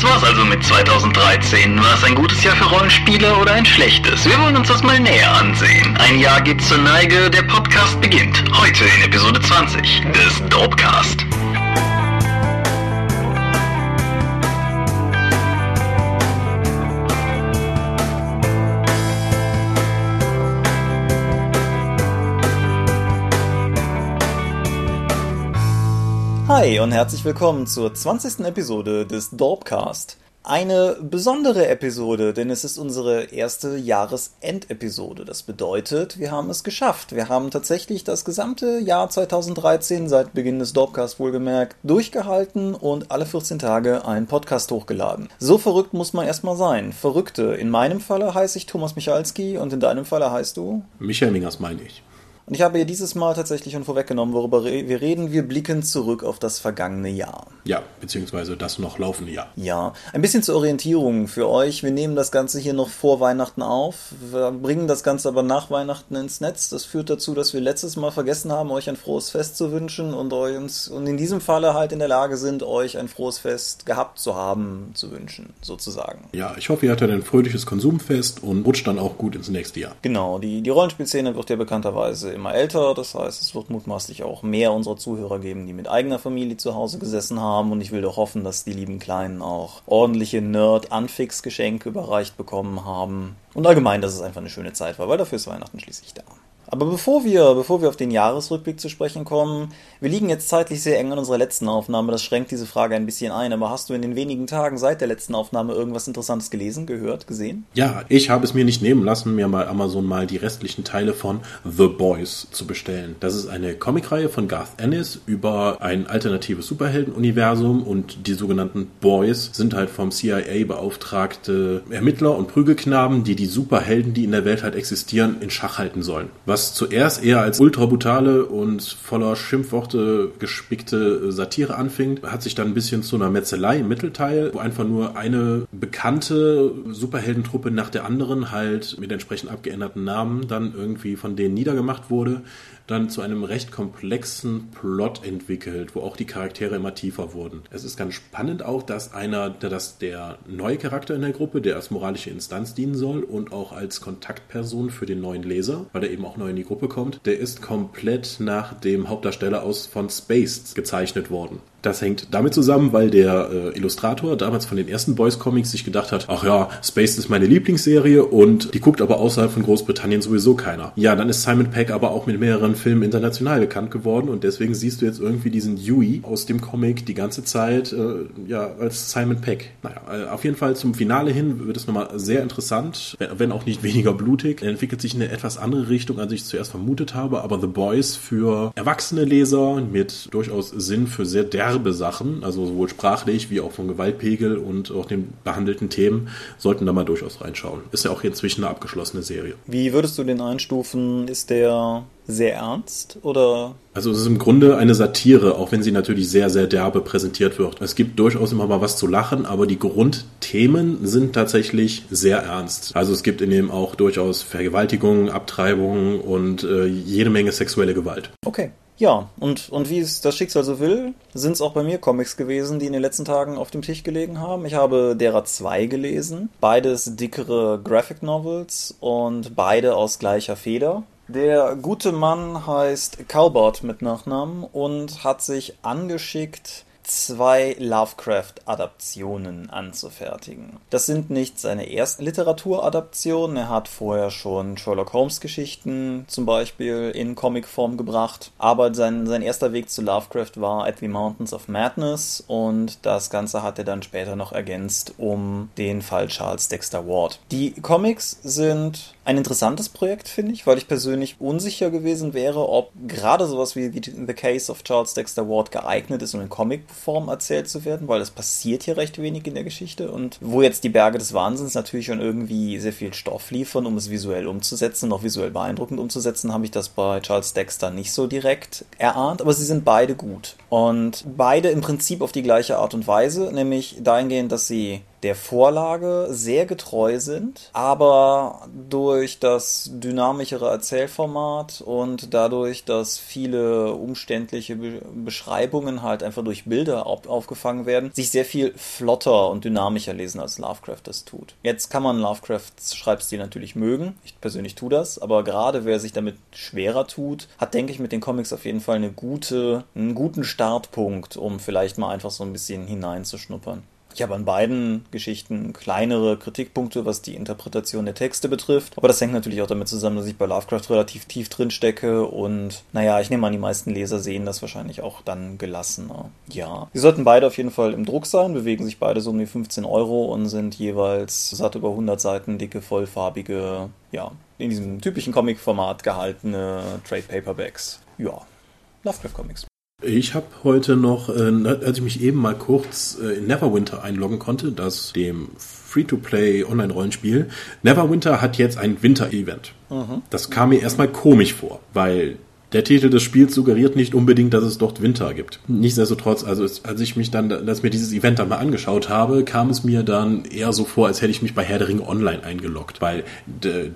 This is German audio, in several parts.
Das war's also mit 2013. War es ein gutes Jahr für Rollenspiele oder ein schlechtes? Wir wollen uns das mal näher ansehen. Ein Jahr geht zur Neige, der Podcast beginnt. Heute in Episode 20 des Dopecast. Hi und herzlich willkommen zur 20. Episode des Dorpcast. Eine besondere Episode, denn es ist unsere erste Jahresendepisode. Das bedeutet, wir haben es geschafft. Wir haben tatsächlich das gesamte Jahr 2013 seit Beginn des Dorpcast wohlgemerkt durchgehalten und alle 14 Tage einen Podcast hochgeladen. So verrückt muss man erstmal sein. Verrückte. In meinem Falle heiße ich Thomas Michalski und in deinem Falle heißt du? Michael Mingers meine ich. Und ich habe hier dieses Mal tatsächlich schon vorweggenommen, worüber wir reden. Wir blicken zurück auf das vergangene Jahr. Ja, beziehungsweise das noch laufende Jahr. Ja, ein bisschen zur Orientierung für euch. Wir nehmen das Ganze hier noch vor Weihnachten auf. Wir bringen das Ganze aber nach Weihnachten ins Netz. Das führt dazu, dass wir letztes Mal vergessen haben, euch ein frohes Fest zu wünschen und uns und in diesem Falle halt in der Lage sind, euch ein frohes Fest gehabt zu haben, zu wünschen, sozusagen. Ja, ich hoffe, ihr hattet ein fröhliches Konsumfest und rutscht dann auch gut ins nächste Jahr. Genau, die, die Rollenspielszene wird ja bekannterweise immer älter. Das heißt, es wird mutmaßlich auch mehr unserer Zuhörer geben, die mit eigener Familie zu Hause gesessen haben. Und ich will doch hoffen, dass die lieben Kleinen auch ordentliche Nerd-Anfix-Geschenke überreicht bekommen haben. Und allgemein, dass es einfach eine schöne Zeit war, weil dafür ist Weihnachten schließlich da. Aber bevor wir, bevor wir auf den Jahresrückblick zu sprechen kommen, wir liegen jetzt zeitlich sehr eng an unserer letzten Aufnahme. Das schränkt diese Frage ein bisschen ein. Aber hast du in den wenigen Tagen seit der letzten Aufnahme irgendwas Interessantes gelesen, gehört, gesehen? Ja, ich habe es mir nicht nehmen lassen, mir bei Amazon mal die restlichen Teile von The Boys zu bestellen. Das ist eine Comicreihe von Garth Ennis über ein alternatives Superheldenuniversum und die sogenannten Boys sind halt vom CIA beauftragte Ermittler und Prügelknaben, die die Superhelden, die in der Welt halt existieren, in Schach halten sollen. Was was zuerst eher als ultra brutale und voller Schimpfworte gespickte Satire anfing, hat sich dann ein bisschen zu einer Metzelei im Mittelteil, wo einfach nur eine bekannte Superheldentruppe nach der anderen halt mit entsprechend abgeänderten Namen dann irgendwie von denen niedergemacht wurde dann zu einem recht komplexen Plot entwickelt, wo auch die Charaktere immer tiefer wurden. Es ist ganz spannend auch, dass einer, der das der neue Charakter in der Gruppe, der als moralische Instanz dienen soll und auch als Kontaktperson für den neuen Leser, weil er eben auch neu in die Gruppe kommt, der ist komplett nach dem Hauptdarsteller aus von Spaced gezeichnet worden. Das hängt damit zusammen, weil der äh, Illustrator damals von den ersten Boys Comics sich gedacht hat, ach ja, Space ist meine Lieblingsserie und die guckt aber außerhalb von Großbritannien sowieso keiner. Ja, dann ist Simon Peck aber auch mit mehreren Filmen international bekannt geworden und deswegen siehst du jetzt irgendwie diesen Dewey aus dem Comic die ganze Zeit äh, ja als Simon Peck. Naja, äh, auf jeden Fall zum Finale hin wird es nochmal sehr interessant, wenn auch nicht weniger blutig. Er entwickelt sich in eine etwas andere Richtung, als ich zuerst vermutet habe, aber The Boys für erwachsene Leser mit durchaus Sinn für sehr derbe derbe Sachen, also sowohl sprachlich wie auch vom Gewaltpegel und auch den behandelten Themen, sollten da mal durchaus reinschauen. Ist ja auch inzwischen eine abgeschlossene Serie. Wie würdest du den einstufen? Ist der sehr ernst oder? Also es ist im Grunde eine Satire, auch wenn sie natürlich sehr, sehr derbe präsentiert wird. Es gibt durchaus immer mal was zu lachen, aber die Grundthemen sind tatsächlich sehr ernst. Also es gibt in dem auch durchaus Vergewaltigungen, Abtreibungen und äh, jede Menge sexuelle Gewalt. Okay. Ja, und, und wie es das Schicksal so will, sind es auch bei mir Comics gewesen, die in den letzten Tagen auf dem Tisch gelegen haben. Ich habe derer zwei gelesen, beides dickere Graphic Novels und beide aus gleicher Feder. Der gute Mann heißt Calbert mit Nachnamen und hat sich angeschickt, zwei Lovecraft-Adaptionen anzufertigen. Das sind nicht seine ersten Literaturadaptionen. Er hat vorher schon Sherlock Holmes-Geschichten zum Beispiel in Comicform gebracht. Aber sein, sein erster Weg zu Lovecraft war At the Mountains of Madness und das Ganze hat er dann später noch ergänzt um den Fall Charles Dexter Ward. Die Comics sind ein interessantes Projekt, finde ich, weil ich persönlich unsicher gewesen wäre, ob gerade sowas wie The Case of Charles Dexter Ward geeignet ist, um in Comicform erzählt zu werden, weil es passiert hier recht wenig in der Geschichte. Und wo jetzt die Berge des Wahnsinns natürlich schon irgendwie sehr viel Stoff liefern, um es visuell umzusetzen, noch visuell beeindruckend umzusetzen, habe ich das bei Charles Dexter nicht so direkt erahnt, aber sie sind beide gut. Und beide im Prinzip auf die gleiche Art und Weise, nämlich dahingehend, dass sie der Vorlage sehr getreu sind, aber durch das dynamischere Erzählformat und dadurch, dass viele umständliche Be Beschreibungen halt einfach durch Bilder auf aufgefangen werden, sich sehr viel flotter und dynamischer lesen, als Lovecraft das tut. Jetzt kann man Lovecrafts Schreibstil natürlich mögen. Ich persönlich tue das, aber gerade wer sich damit schwerer tut, hat, denke ich, mit den Comics auf jeden Fall eine gute, einen guten Startpunkt, um vielleicht mal einfach so ein bisschen hineinzuschnuppern. Ich habe an beiden Geschichten kleinere Kritikpunkte, was die Interpretation der Texte betrifft. Aber das hängt natürlich auch damit zusammen, dass ich bei Lovecraft relativ tief drin stecke und naja, ich nehme an, die meisten Leser sehen das wahrscheinlich auch dann gelassener. Ja. Sie sollten beide auf jeden Fall im Druck sein, bewegen sich beide so um die 15 Euro und sind jeweils satt über 100 Seiten dicke, vollfarbige, ja, in diesem typischen Comic-Format gehaltene Trade Paperbacks. Ja, Lovecraft Comics. Ich habe heute noch, äh, als ich mich eben mal kurz äh, in Neverwinter einloggen konnte, das dem Free-to-Play Online-Rollenspiel, Neverwinter hat jetzt ein Winter-Event. Mhm. Das kam mir erstmal komisch vor, weil der Titel des Spiels suggeriert nicht unbedingt, dass es dort Winter gibt. Nichtsdestotrotz, also als ich mich dann, als mir dieses Event dann mal angeschaut habe, kam es mir dann eher so vor, als hätte ich mich bei Herr der Ringe Online eingeloggt, weil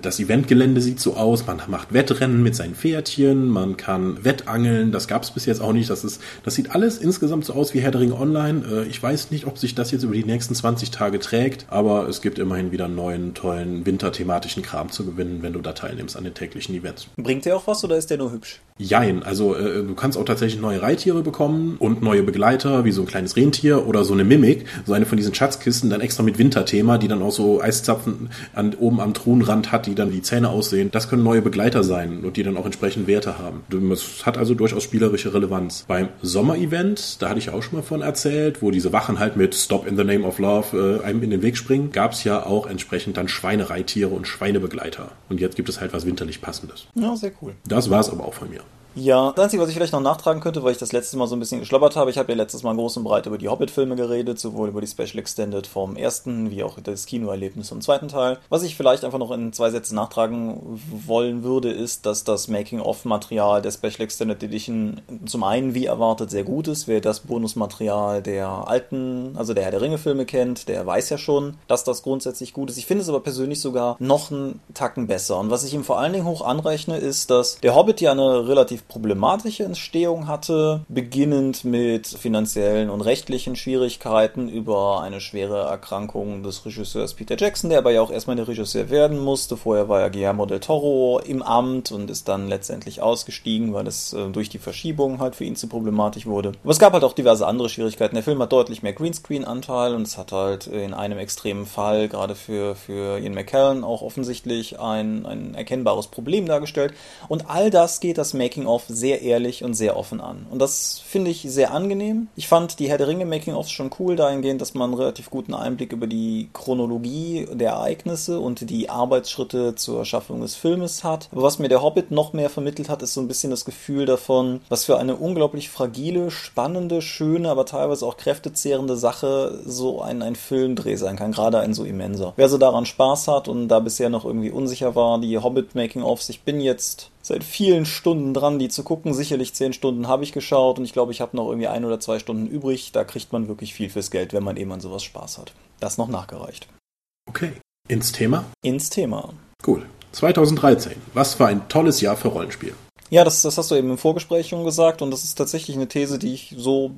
das Eventgelände sieht so aus, man macht Wettrennen mit seinen Pferdchen, man kann Wettangeln, das gab es bis jetzt auch nicht, das ist, das sieht alles insgesamt so aus wie Herr der Ringe Online. Äh, ich weiß nicht, ob sich das jetzt über die nächsten 20 Tage trägt, aber es gibt immerhin wieder neuen, tollen, winterthematischen Kram zu gewinnen, wenn du da teilnimmst an den täglichen Events. Bringt der auch was oder ist der nur hübsch? Jein, also äh, du kannst auch tatsächlich neue Reittiere bekommen und neue Begleiter, wie so ein kleines Rentier oder so eine Mimik, so eine von diesen Schatzkisten, dann extra mit Winterthema, die dann auch so Eiszapfen an, oben am Thronrand hat, die dann die Zähne aussehen. Das können neue Begleiter sein und die dann auch entsprechend Werte haben. Das hat also durchaus spielerische Relevanz. Beim Sommer-Event, da hatte ich auch schon mal von erzählt, wo diese Wachen halt mit Stop in the Name of Love äh, einem in den Weg springen, gab es ja auch entsprechend dann Schweinereittiere und Schweinebegleiter. Und jetzt gibt es halt was winterlich passendes. Ja, sehr cool. Das war es aber auch von mir. Samuel. Ja, das Einzige, was ich vielleicht noch nachtragen könnte, weil ich das letzte Mal so ein bisschen geschlobbert habe, ich habe ja letztes Mal groß und breit über die Hobbit-Filme geredet, sowohl über die Special Extended vom ersten, wie auch das Kinoerlebnis vom zweiten Teil. Was ich vielleicht einfach noch in zwei Sätzen nachtragen wollen würde, ist, dass das Making-of-Material der Special Extended Edition zum einen, wie erwartet, sehr gut ist. Wer das Bonusmaterial der alten, also der Herr der Ringe-Filme kennt, der weiß ja schon, dass das grundsätzlich gut ist. Ich finde es aber persönlich sogar noch einen Tacken besser. Und was ich ihm vor allen Dingen hoch anrechne, ist, dass der Hobbit ja eine relativ problematische Entstehung hatte, beginnend mit finanziellen und rechtlichen Schwierigkeiten über eine schwere Erkrankung des Regisseurs Peter Jackson, der aber ja auch erstmal der Regisseur werden musste. Vorher war ja Guillermo del Toro im Amt und ist dann letztendlich ausgestiegen, weil es äh, durch die Verschiebung halt für ihn zu problematisch wurde. Aber es gab halt auch diverse andere Schwierigkeiten. Der Film hat deutlich mehr Greenscreen-Anteil und es hat halt in einem extremen Fall, gerade für, für Ian McKellen, auch offensichtlich ein, ein erkennbares Problem dargestellt. Und all das geht das Making Making-of sehr ehrlich und sehr offen an. Und das finde ich sehr angenehm. Ich fand die Herr der Ringe Making-ofs schon cool dahingehend, dass man einen relativ guten Einblick über die Chronologie der Ereignisse und die Arbeitsschritte zur Schaffung des Filmes hat. Aber was mir der Hobbit noch mehr vermittelt hat, ist so ein bisschen das Gefühl davon, was für eine unglaublich fragile, spannende, schöne, aber teilweise auch kräftezehrende Sache so ein, ein Filmdreh sein kann, gerade ein so immenser. Wer so daran Spaß hat und da bisher noch irgendwie unsicher war, die Hobbit Making-ofs, ich bin jetzt seit vielen Stunden dran, die zu gucken. Sicherlich zehn Stunden habe ich geschaut und ich glaube, ich habe noch irgendwie ein oder zwei Stunden übrig. Da kriegt man wirklich viel fürs Geld, wenn man eben an sowas Spaß hat. Das noch nachgereicht. Okay. Ins Thema? Ins Thema. Cool. 2013. Was für ein tolles Jahr für Rollenspiel. Ja, das, das hast du eben im Vorgespräch schon gesagt und das ist tatsächlich eine These, die ich so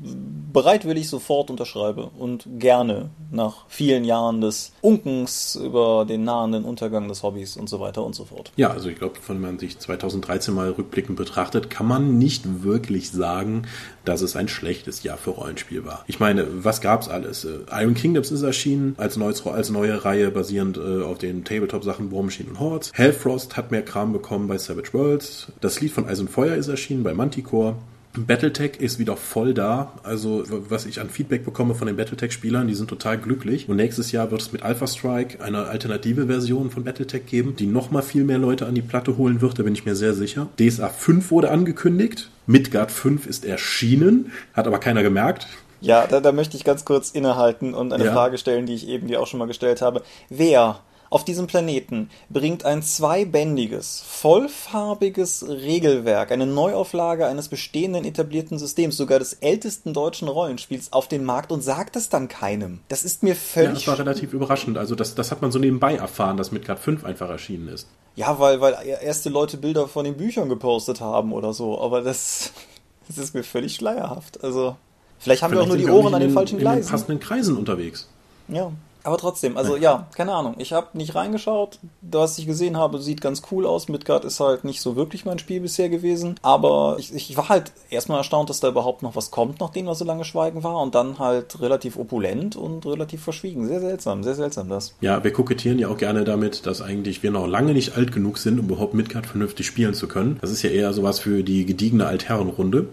bereitwillig sofort unterschreibe und gerne nach vielen Jahren des Unkens über den nahenden Untergang des Hobbys und so weiter und so fort. Ja, also ich glaube, wenn man sich 2013 mal rückblickend betrachtet, kann man nicht wirklich sagen, dass es ein schlechtes Jahr für Rollenspiel war. Ich meine, was gab's alles? Äh, Iron Kingdoms ist erschienen als, neues, als neue Reihe basierend äh, auf den Tabletop-Sachen War Machine und Hordes. Hellfrost hat mehr Kram bekommen bei Savage Worlds. Das Lied von Eis und Feuer ist erschienen bei Manticore. Battletech ist wieder voll da. Also, was ich an Feedback bekomme von den Battletech-Spielern, die sind total glücklich. Und nächstes Jahr wird es mit Alpha Strike eine alternative Version von Battletech geben, die nochmal viel mehr Leute an die Platte holen wird, da bin ich mir sehr sicher. DSA 5 wurde angekündigt. Midgard 5 ist erschienen, hat aber keiner gemerkt. Ja, da, da möchte ich ganz kurz innehalten und eine ja. Frage stellen, die ich eben dir auch schon mal gestellt habe. Wer auf diesem Planeten bringt ein zweibändiges, vollfarbiges Regelwerk, eine Neuauflage eines bestehenden etablierten Systems, sogar des ältesten deutschen Rollenspiels, auf den Markt und sagt es dann keinem. Das ist mir völlig. Ja, das war relativ überraschend. Also, das, das hat man so nebenbei erfahren, dass Midgard 5 einfach erschienen ist. Ja, weil, weil erste Leute Bilder von den Büchern gepostet haben oder so, aber das, das ist mir völlig schleierhaft. Also, vielleicht haben vielleicht wir auch nur die Ohren an den, den falschen Gleisen. In den passenden Kreisen unterwegs. Ja. Aber trotzdem, also ja, keine Ahnung. Ich habe nicht reingeschaut. Was ich gesehen habe, sieht ganz cool aus. Midgard ist halt nicht so wirklich mein Spiel bisher gewesen. Aber ich, ich war halt erstmal erstaunt, dass da überhaupt noch was kommt, nachdem er so lange schweigen war. Und dann halt relativ opulent und relativ verschwiegen. Sehr seltsam, sehr seltsam das. Ja, wir kokettieren ja auch gerne damit, dass eigentlich wir noch lange nicht alt genug sind, um überhaupt Midgard vernünftig spielen zu können. Das ist ja eher sowas für die gediegene Altherrenrunde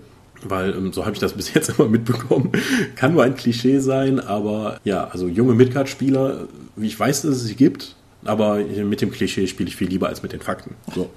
weil ähm, so habe ich das bis jetzt immer mitbekommen. Kann nur ein Klischee sein, aber ja, also junge Midcard-Spieler, wie ich weiß, dass es sie gibt, aber mit dem Klischee spiele ich viel lieber als mit den Fakten. So.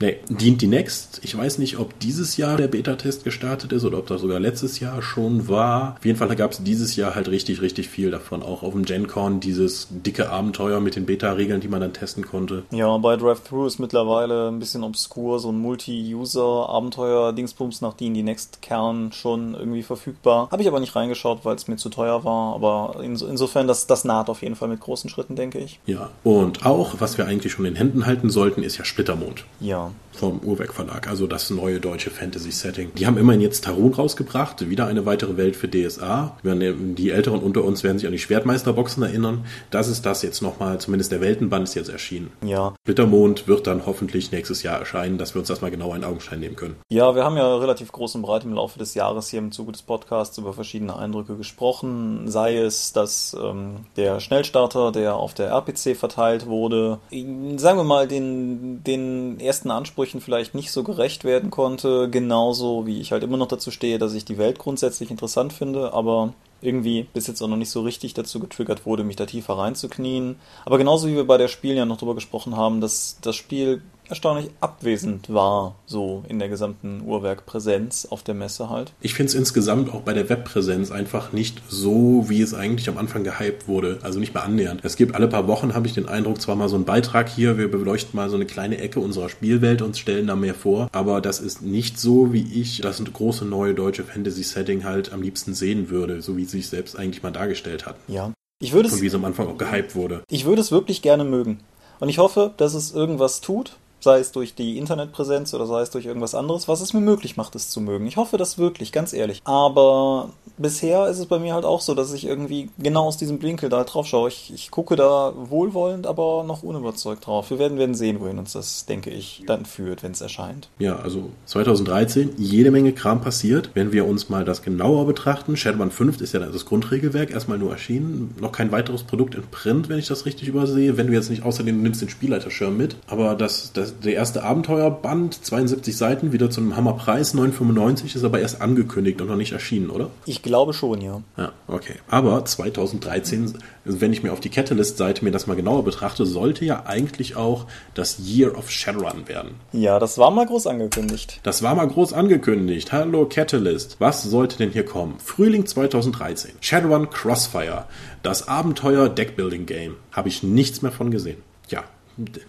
Nee, dient die Next. Ich weiß nicht, ob dieses Jahr der Beta-Test gestartet ist oder ob das sogar letztes Jahr schon war. Auf jeden Fall gab es dieses Jahr halt richtig, richtig viel davon. Auch auf dem GenCon dieses dicke Abenteuer mit den Beta-Regeln, die man dann testen konnte. Ja, bei Drive-Thru ist mittlerweile ein bisschen obskur, so ein Multi-User-Abenteuer-Dingsbums nach die Next-Kern schon irgendwie verfügbar. Habe ich aber nicht reingeschaut, weil es mir zu teuer war. Aber insofern, das, das naht auf jeden Fall mit großen Schritten, denke ich. Ja, und auch, was wir eigentlich schon in Händen halten sollten, ist ja Splittermond. Ja, down. Vom Urwerk Verlag, also das neue deutsche Fantasy-Setting. Die haben immerhin jetzt Tarun rausgebracht, wieder eine weitere Welt für DSA. Die Älteren unter uns werden sich an die Schwertmeisterboxen erinnern. Das ist das jetzt nochmal, zumindest der Weltenband ist jetzt erschienen. Ja. Bittermond wird dann hoffentlich nächstes Jahr erscheinen, dass wir uns das mal genauer in Augenschein nehmen können. Ja, wir haben ja relativ groß und breit im Laufe des Jahres hier im Zuge des Podcasts über verschiedene Eindrücke gesprochen. Sei es, dass ähm, der Schnellstarter, der auf der RPC verteilt wurde, sagen wir mal, den, den ersten Ansprüchen vielleicht nicht so gerecht werden konnte. Genauso wie ich halt immer noch dazu stehe, dass ich die Welt grundsätzlich interessant finde, aber irgendwie bis jetzt auch noch nicht so richtig dazu getriggert wurde, mich da tiefer reinzuknien. Aber genauso wie wir bei der Spiel ja noch drüber gesprochen haben, dass das Spiel erstaunlich abwesend war, so in der gesamten Uhrwerkpräsenz auf der Messe halt. Ich finde es insgesamt auch bei der Webpräsenz einfach nicht so, wie es eigentlich am Anfang gehypt wurde. Also nicht mehr annähernd. Es gibt alle paar Wochen, habe ich den Eindruck, zwar mal so einen Beitrag hier, wir beleuchten mal so eine kleine Ecke unserer Spielwelt und stellen da mehr vor, aber das ist nicht so, wie ich das große neue deutsche Fantasy-Setting halt am liebsten sehen würde, so wie sie sich selbst eigentlich mal dargestellt hat. Ja. Ich würde es, und wie es am Anfang auch gehypt wurde. Ich würde es wirklich gerne mögen. Und ich hoffe, dass es irgendwas tut, sei es durch die Internetpräsenz oder sei es durch irgendwas anderes, was es mir möglich macht, es zu mögen. Ich hoffe das wirklich, ganz ehrlich. Aber bisher ist es bei mir halt auch so, dass ich irgendwie genau aus diesem Blinkel da drauf schaue. Ich, ich gucke da wohlwollend, aber noch unüberzeugt drauf. Wir werden, werden sehen, wohin uns das, denke ich, dann führt, wenn es erscheint. Ja, also 2013, jede Menge Kram passiert. Wenn wir uns mal das genauer betrachten, Shadowrun 5 ist ja das Grundregelwerk, erstmal nur erschienen. Noch kein weiteres Produkt in Print, wenn ich das richtig übersehe. Wenn du jetzt nicht außerdem nimmst den Spielleiterschirm mit. Aber das, das der erste Abenteuerband, 72 Seiten, wieder zu einem Hammerpreis, 9,95, ist aber erst angekündigt und noch nicht erschienen, oder? Ich glaube schon, ja. Ja, okay. Aber 2013, wenn ich mir auf die Catalyst-Seite mir das mal genauer betrachte, sollte ja eigentlich auch das Year of Shadowrun werden. Ja, das war mal groß angekündigt. Das war mal groß angekündigt. Hallo Catalyst. Was sollte denn hier kommen? Frühling 2013. Shadowrun Crossfire. Das Abenteuer Deckbuilding Game. Habe ich nichts mehr von gesehen.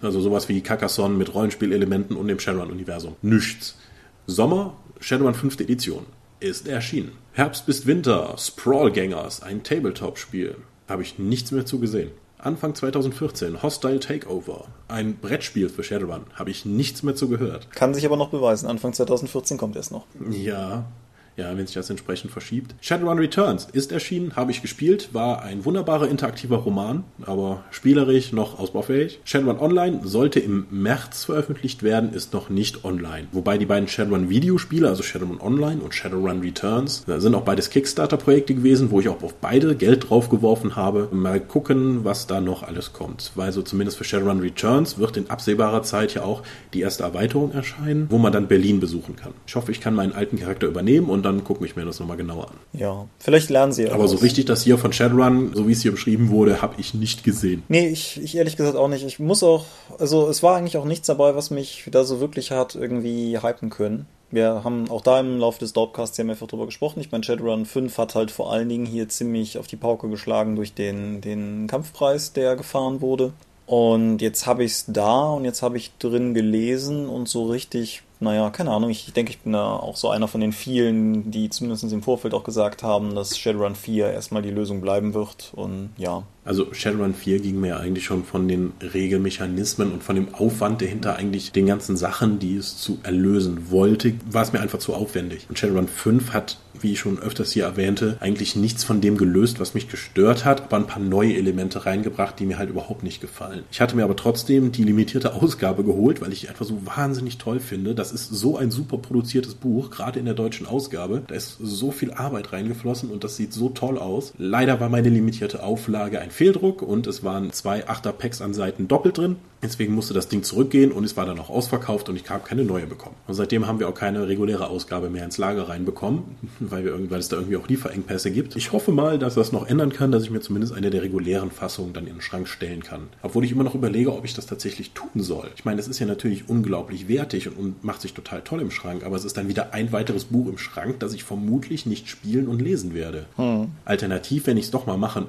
Also sowas wie Carcassonne mit Rollenspielelementen und dem Shadowrun-Universum. Nichts. Sommer, Shadowrun 5. Edition. Ist erschienen. Herbst bis Winter, Sprawlgangers, ein Tabletop-Spiel. Habe ich nichts mehr zu gesehen. Anfang 2014, Hostile Takeover, ein Brettspiel für Shadowrun. Habe ich nichts mehr zu gehört. Kann sich aber noch beweisen. Anfang 2014 kommt es noch. Ja, ja, wenn sich das entsprechend verschiebt. Shadowrun Returns ist erschienen, habe ich gespielt, war ein wunderbarer interaktiver Roman, aber spielerisch noch ausbaufähig. Shadowrun Online sollte im März veröffentlicht werden, ist noch nicht online. Wobei die beiden Shadowrun Videospiele, also Shadowrun Online und Shadowrun Returns, sind auch beides Kickstarter-Projekte gewesen, wo ich auch auf beide Geld draufgeworfen habe. Mal gucken, was da noch alles kommt. Weil so zumindest für Shadowrun Returns wird in absehbarer Zeit ja auch die erste Erweiterung erscheinen, wo man dann Berlin besuchen kann. Ich hoffe, ich kann meinen alten Charakter übernehmen und dann dann gucke ich mir das nochmal genauer an. Ja, vielleicht lernen sie Aber so richtig das hier von Shadowrun, so wie es hier beschrieben wurde, habe ich nicht gesehen. Nee, ich, ich ehrlich gesagt auch nicht. Ich muss auch, also es war eigentlich auch nichts dabei, was mich da so wirklich hat irgendwie hypen können. Wir haben auch da im Laufe des Dorpcasts ja mehrfach drüber gesprochen. Ich meine, Shadowrun 5 hat halt vor allen Dingen hier ziemlich auf die Pauke geschlagen durch den, den Kampfpreis, der gefahren wurde. Und jetzt habe ich es da und jetzt habe ich drin gelesen und so richtig naja, keine Ahnung, ich denke, ich bin da auch so einer von den vielen, die zumindest im Vorfeld auch gesagt haben, dass Shadowrun 4 erstmal die Lösung bleiben wird und ja. Also Shadowrun 4 ging mir eigentlich schon von den Regelmechanismen und von dem Aufwand dahinter eigentlich den ganzen Sachen, die es zu erlösen wollte, war es mir einfach zu aufwendig. Und Shadowrun 5 hat wie ich schon öfters hier erwähnte, eigentlich nichts von dem gelöst, was mich gestört hat, aber ein paar neue Elemente reingebracht, die mir halt überhaupt nicht gefallen. Ich hatte mir aber trotzdem die limitierte Ausgabe geholt, weil ich einfach so wahnsinnig toll finde. Das ist so ein super produziertes Buch, gerade in der deutschen Ausgabe. Da ist so viel Arbeit reingeflossen und das sieht so toll aus. Leider war meine limitierte Auflage ein Fehldruck und es waren zwei Achter-Packs an Seiten doppelt drin. Deswegen musste das Ding zurückgehen und es war dann auch ausverkauft und ich habe keine neue bekommen. Und seitdem haben wir auch keine reguläre Ausgabe mehr ins Lager reinbekommen, weil, wir, weil es da irgendwie auch Lieferengpässe gibt. Ich hoffe mal, dass das noch ändern kann, dass ich mir zumindest eine der regulären Fassungen dann in den Schrank stellen kann. Obwohl ich immer noch überlege, ob ich das tatsächlich tun soll. Ich meine, es ist ja natürlich unglaublich wertig und, und macht sich total toll im Schrank, aber es ist dann wieder ein weiteres Buch im Schrank, das ich vermutlich nicht spielen und lesen werde. Hm. Alternativ, wenn ich es doch mal machen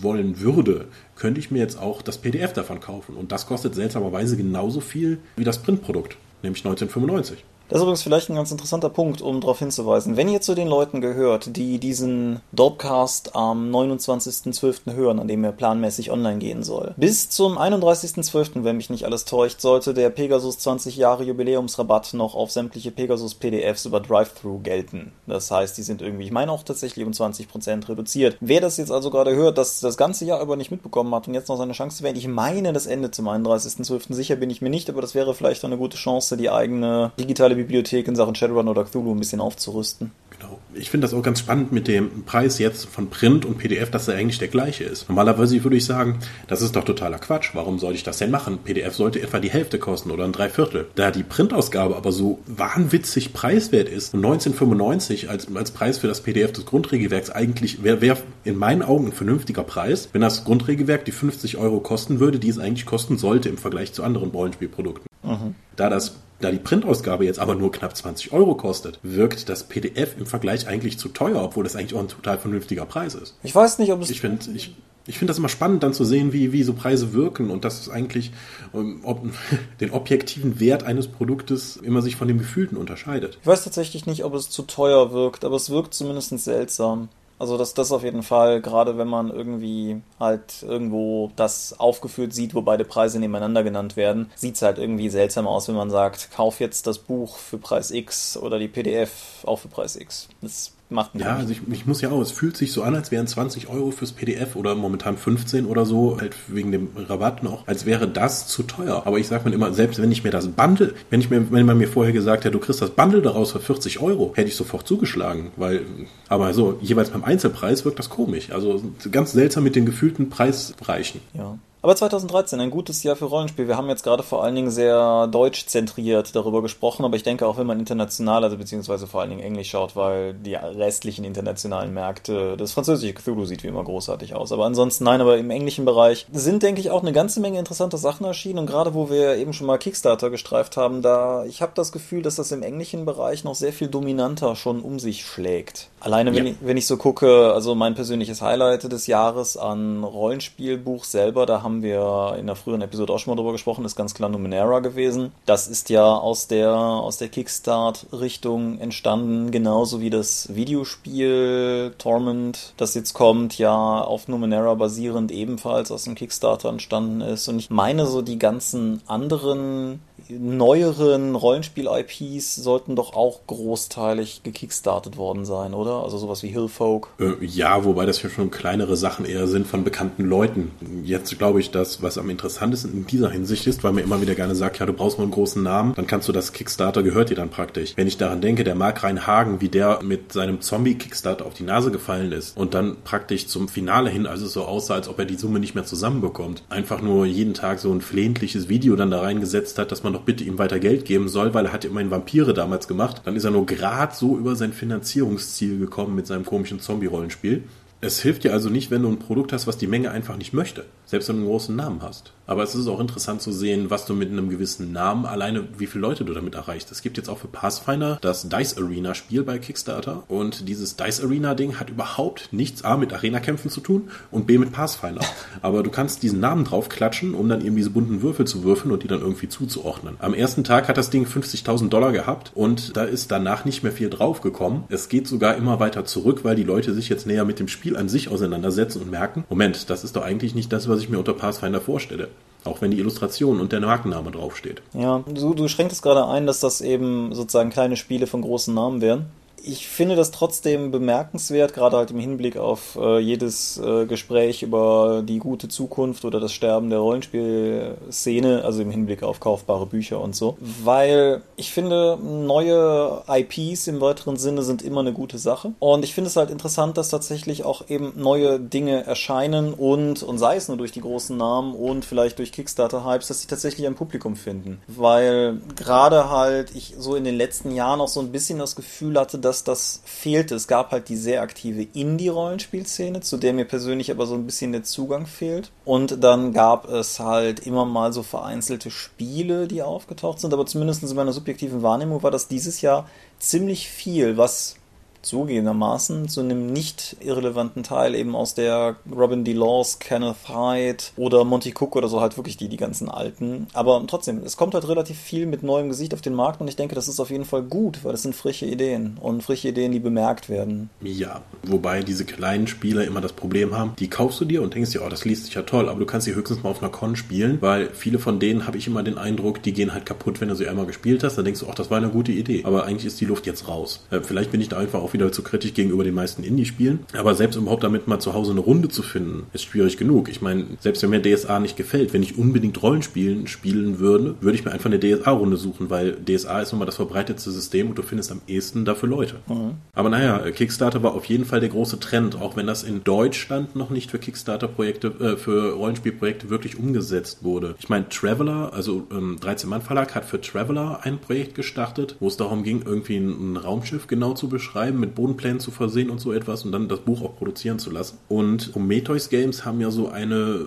wollen würde, könnte ich mir jetzt auch das PDF davon kaufen. Und das kostet seltsamerweise genauso viel wie das Printprodukt, nämlich 1995. Das ist übrigens vielleicht ein ganz interessanter Punkt, um darauf hinzuweisen. Wenn ihr zu den Leuten gehört, die diesen Dorpcast am 29.12. hören, an dem er planmäßig online gehen soll, bis zum 31.12., wenn mich nicht alles täuscht, sollte der Pegasus 20 Jahre Jubiläumsrabatt noch auf sämtliche Pegasus PDFs über Drive-Thru gelten. Das heißt, die sind irgendwie, ich meine auch tatsächlich um 20% reduziert. Wer das jetzt also gerade hört, das das ganze Jahr über nicht mitbekommen hat und jetzt noch seine Chance wählt, ich meine, das endet zum 31.12. Sicher bin ich mir nicht, aber das wäre vielleicht eine gute Chance, die eigene digitale Bibliothek in Sachen Shadowrun oder Cthulhu ein bisschen aufzurüsten. Genau. Ich finde das auch ganz spannend mit dem Preis jetzt von Print und PDF, dass er eigentlich der gleiche ist. Normalerweise würde ich sagen, das ist doch totaler Quatsch. Warum soll ich das denn machen? PDF sollte etwa die Hälfte kosten oder ein Dreiviertel. Da die Printausgabe aber so wahnwitzig preiswert ist und 1995 als, als Preis für das PDF des Grundregelwerks eigentlich wäre wär in meinen Augen ein vernünftiger Preis, wenn das Grundregelwerk die 50 Euro kosten würde, die es eigentlich kosten sollte im Vergleich zu anderen Rollenspielprodukten. Mhm. Da das da die Printausgabe jetzt aber nur knapp 20 Euro kostet, wirkt das PDF im Vergleich eigentlich zu teuer, obwohl das eigentlich auch ein total vernünftiger Preis ist. Ich weiß nicht, ob es. Ich finde, ich, ich finde das immer spannend, dann zu sehen, wie, wie so Preise wirken und dass es eigentlich um, ob, den objektiven Wert eines Produktes immer sich von dem Gefühlten unterscheidet. Ich weiß tatsächlich nicht, ob es zu teuer wirkt, aber es wirkt zumindest seltsam. Also das, das auf jeden Fall, gerade wenn man irgendwie halt irgendwo das aufgeführt sieht, wo beide Preise nebeneinander genannt werden, sieht es halt irgendwie seltsam aus, wenn man sagt, kauf jetzt das Buch für Preis X oder die PDF auch für Preis X. Das macht Ja, also ich, ich, muss ja auch, es fühlt sich so an, als wären 20 Euro fürs PDF oder momentan 15 oder so, halt wegen dem Rabatt noch, als wäre das zu teuer. Aber ich sag mir immer, selbst wenn ich mir das Bundle, wenn ich mir, wenn man mir vorher gesagt hätte, du kriegst das Bundle daraus für 40 Euro, hätte ich sofort zugeschlagen, weil, aber so, jeweils beim Einzelpreis wirkt das komisch. Also ganz seltsam mit den gefühlten Preisbereichen. Ja. Aber 2013, ein gutes Jahr für Rollenspiel. Wir haben jetzt gerade vor allen Dingen sehr deutsch zentriert darüber gesprochen, aber ich denke auch, wenn man international, also beziehungsweise vor allen Dingen Englisch schaut, weil die restlichen internationalen Märkte, das französische Cthulhu sieht wie immer großartig aus. Aber ansonsten nein, aber im englischen Bereich sind, denke ich, auch eine ganze Menge interessante Sachen erschienen und gerade wo wir eben schon mal Kickstarter gestreift haben, da, ich habe das Gefühl, dass das im englischen Bereich noch sehr viel dominanter schon um sich schlägt. Alleine, ja. wenn, ich, wenn ich so gucke, also mein persönliches Highlight des Jahres an Rollenspielbuch selber, da haben haben wir in der früheren Episode auch schon mal drüber gesprochen, ist ganz klar Numenera gewesen. Das ist ja aus der, aus der Kickstart-Richtung entstanden, genauso wie das Videospiel Torment, das jetzt kommt, ja auf Numenera basierend ebenfalls aus dem Kickstarter entstanden ist. Und ich meine so die ganzen anderen neueren Rollenspiel-IPs sollten doch auch großteilig gekickstartet worden sein, oder? Also sowas wie Hillfolk. Äh, ja, wobei das ja schon kleinere Sachen eher sind von bekannten Leuten. Jetzt glaube ich, das, was am interessantesten in dieser Hinsicht ist, weil man immer wieder gerne sagt, ja, du brauchst mal einen großen Namen, dann kannst du das Kickstarter gehört dir dann praktisch. Wenn ich daran denke, der Mark Reinhagen, wie der mit seinem Zombie-Kickstarter auf die Nase gefallen ist und dann praktisch zum Finale hin, also so aussah, als ob er die Summe nicht mehr zusammenbekommt, einfach nur jeden Tag so ein flehentliches Video dann da reingesetzt hat, dass man doch bitte ihm weiter Geld geben soll, weil er hat immerhin Vampire damals gemacht. Dann ist er nur gerade so über sein Finanzierungsziel gekommen mit seinem komischen Zombie-Rollenspiel. Es hilft dir also nicht, wenn du ein Produkt hast, was die Menge einfach nicht möchte. Selbst wenn du einen großen Namen hast. Aber es ist auch interessant zu sehen, was du mit einem gewissen Namen alleine, wie viele Leute du damit erreichst. Es gibt jetzt auch für Pathfinder das Dice Arena Spiel bei Kickstarter und dieses Dice Arena Ding hat überhaupt nichts A mit Arena-Kämpfen zu tun und B mit Pathfinder. Aber du kannst diesen Namen draufklatschen, um dann eben diese bunten Würfel zu würfeln und die dann irgendwie zuzuordnen. Am ersten Tag hat das Ding 50.000 Dollar gehabt und da ist danach nicht mehr viel draufgekommen. Es geht sogar immer weiter zurück, weil die Leute sich jetzt näher mit dem Spiel an sich auseinandersetzen und merken, Moment, das ist doch eigentlich nicht das, was ich mir unter Pathfinder vorstelle. Auch wenn die Illustration und der Markenname draufsteht. Ja, du, du schränkst es gerade ein, dass das eben sozusagen kleine Spiele von großen Namen wären ich finde das trotzdem bemerkenswert, gerade halt im Hinblick auf äh, jedes äh, Gespräch über die gute Zukunft oder das Sterben der Rollenspielszene, also im Hinblick auf kaufbare Bücher und so. Weil ich finde, neue IPs im weiteren Sinne sind immer eine gute Sache. Und ich finde es halt interessant, dass tatsächlich auch eben neue Dinge erscheinen und, und sei es nur durch die großen Namen und vielleicht durch Kickstarter-Hypes, dass sie tatsächlich ein Publikum finden. Weil gerade halt ich so in den letzten Jahren auch so ein bisschen das Gefühl hatte, dass dass das fehlte. Es gab halt die sehr aktive Indie-Rollenspielszene, zu der mir persönlich aber so ein bisschen der Zugang fehlt. Und dann gab es halt immer mal so vereinzelte Spiele, die aufgetaucht sind. Aber zumindest in meiner subjektiven Wahrnehmung war das dieses Jahr ziemlich viel, was zugegebenermaßen zu einem nicht irrelevanten Teil eben aus der Robin DeLaws, Kenneth Hyde oder Monty Cook oder so halt wirklich die, die ganzen alten. Aber trotzdem, es kommt halt relativ viel mit neuem Gesicht auf den Markt und ich denke, das ist auf jeden Fall gut, weil es sind frische Ideen und frische Ideen, die bemerkt werden. Ja, wobei diese kleinen Spieler immer das Problem haben, die kaufst du dir und denkst dir, oh, das liest sich ja toll, aber du kannst sie höchstens mal auf einer Con spielen, weil viele von denen habe ich immer den Eindruck, die gehen halt kaputt, wenn du sie einmal gespielt hast, dann denkst du, ach, das war eine gute Idee. Aber eigentlich ist die Luft jetzt raus. Äh, vielleicht bin ich da einfach auf wieder zu kritisch gegenüber den meisten Indie-Spielen. Aber selbst überhaupt damit mal zu Hause eine Runde zu finden, ist schwierig genug. Ich meine, selbst wenn mir DSA nicht gefällt, wenn ich unbedingt Rollenspielen spielen würde, würde ich mir einfach eine DSA-Runde suchen, weil DSA ist nun mal das verbreitetste System und du findest am ehesten dafür Leute. Mhm. Aber naja, Kickstarter war auf jeden Fall der große Trend, auch wenn das in Deutschland noch nicht für Kickstarter-Projekte, äh, für Rollenspielprojekte wirklich umgesetzt wurde. Ich meine, Traveler, also ähm, 13-Mann-Verlag hat für Traveler ein Projekt gestartet, wo es darum ging, irgendwie ein, ein Raumschiff genau zu beschreiben mit Bodenplänen Plänen zu versehen und so etwas und dann das Buch auch produzieren zu lassen. Und Prometheus Games haben ja so eine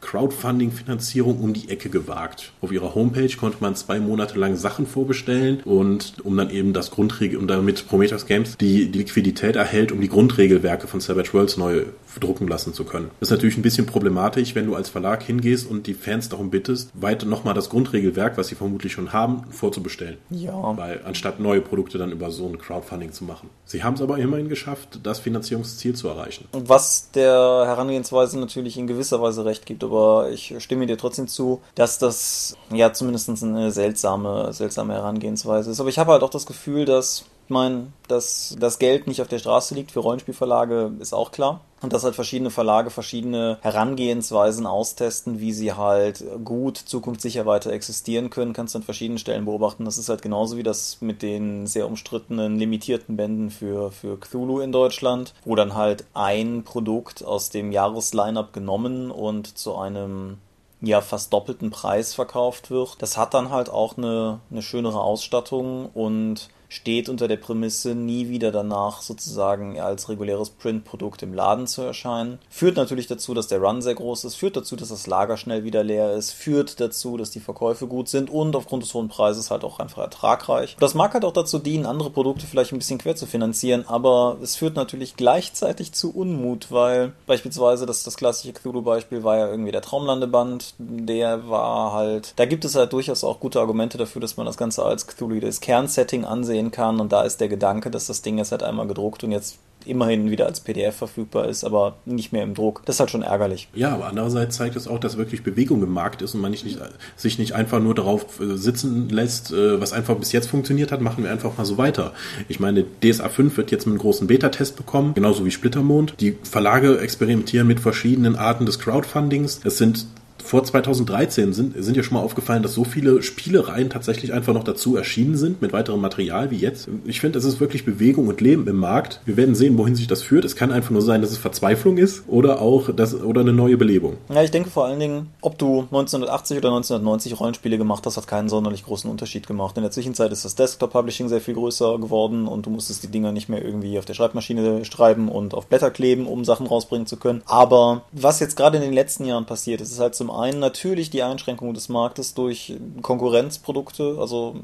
Crowdfunding-Finanzierung um die Ecke gewagt. Auf ihrer Homepage konnte man zwei Monate lang Sachen vorbestellen und um dann eben das Grundregel, um damit Prometheus Games die, die Liquidität erhält, um die Grundregelwerke von Savage Worlds neu drucken lassen zu können. Das ist natürlich ein bisschen problematisch, wenn du als Verlag hingehst und die Fans darum bittest, weiter nochmal das Grundregelwerk, was sie vermutlich schon haben, vorzubestellen. Ja. Weil anstatt neue Produkte dann über so ein Crowdfunding zu machen. Sie haben es aber immerhin geschafft, das Finanzierungsziel zu erreichen. Was der Herangehensweise natürlich in gewisser Weise recht gibt, aber ich stimme dir trotzdem zu, dass das ja zumindest eine seltsame, seltsame Herangehensweise ist. Aber ich habe halt auch das Gefühl, dass meine, dass das Geld nicht auf der Straße liegt für Rollenspielverlage, ist auch klar. Und dass halt verschiedene Verlage verschiedene Herangehensweisen austesten, wie sie halt gut zukunftssicher weiter existieren können, kannst du an verschiedenen Stellen beobachten. Das ist halt genauso wie das mit den sehr umstrittenen limitierten Bänden für, für Cthulhu in Deutschland, wo dann halt ein Produkt aus dem Jahresline-up genommen und zu einem ja fast doppelten Preis verkauft wird. Das hat dann halt auch eine, eine schönere Ausstattung und steht unter der Prämisse, nie wieder danach sozusagen als reguläres Printprodukt im Laden zu erscheinen. Führt natürlich dazu, dass der Run sehr groß ist, führt dazu, dass das Lager schnell wieder leer ist, führt dazu, dass die Verkäufe gut sind und aufgrund des hohen Preises halt auch einfach ertragreich. Das mag halt auch dazu dienen, andere Produkte vielleicht ein bisschen quer zu finanzieren, aber es führt natürlich gleichzeitig zu Unmut, weil beispielsweise das, das klassische Cthulhu-Beispiel war ja irgendwie der Traumlandeband, der war halt, da gibt es halt durchaus auch gute Argumente dafür, dass man das Ganze als Cthulhu das Kernsetting ansehen sehen kann. Und da ist der Gedanke, dass das Ding jetzt halt einmal gedruckt und jetzt immerhin wieder als PDF verfügbar ist, aber nicht mehr im Druck. Das ist halt schon ärgerlich. Ja, aber andererseits zeigt es auch, dass wirklich Bewegung im Markt ist und man nicht, nicht, sich nicht einfach nur darauf äh, sitzen lässt, äh, was einfach bis jetzt funktioniert hat, machen wir einfach mal so weiter. Ich meine, DSA 5 wird jetzt mit einem großen Beta-Test bekommen, genauso wie Splittermond. Die Verlage experimentieren mit verschiedenen Arten des Crowdfundings. Es sind vor 2013 sind, sind ja schon mal aufgefallen, dass so viele Spielereien tatsächlich einfach noch dazu erschienen sind mit weiterem Material wie jetzt. Ich finde, es ist wirklich Bewegung und Leben im Markt. Wir werden sehen, wohin sich das führt. Es kann einfach nur sein, dass es Verzweiflung ist oder auch das, oder eine neue Belebung. Ja, ich denke vor allen Dingen, ob du 1980 oder 1990 Rollenspiele gemacht hast, hat keinen sonderlich großen Unterschied gemacht. In der Zwischenzeit ist das Desktop-Publishing sehr viel größer geworden und du musstest die Dinger nicht mehr irgendwie auf der Schreibmaschine schreiben und auf Blätter kleben, um Sachen rausbringen zu können. Aber was jetzt gerade in den letzten Jahren passiert, ist, halt zum einen natürlich die Einschränkung des Marktes durch Konkurrenzprodukte. Also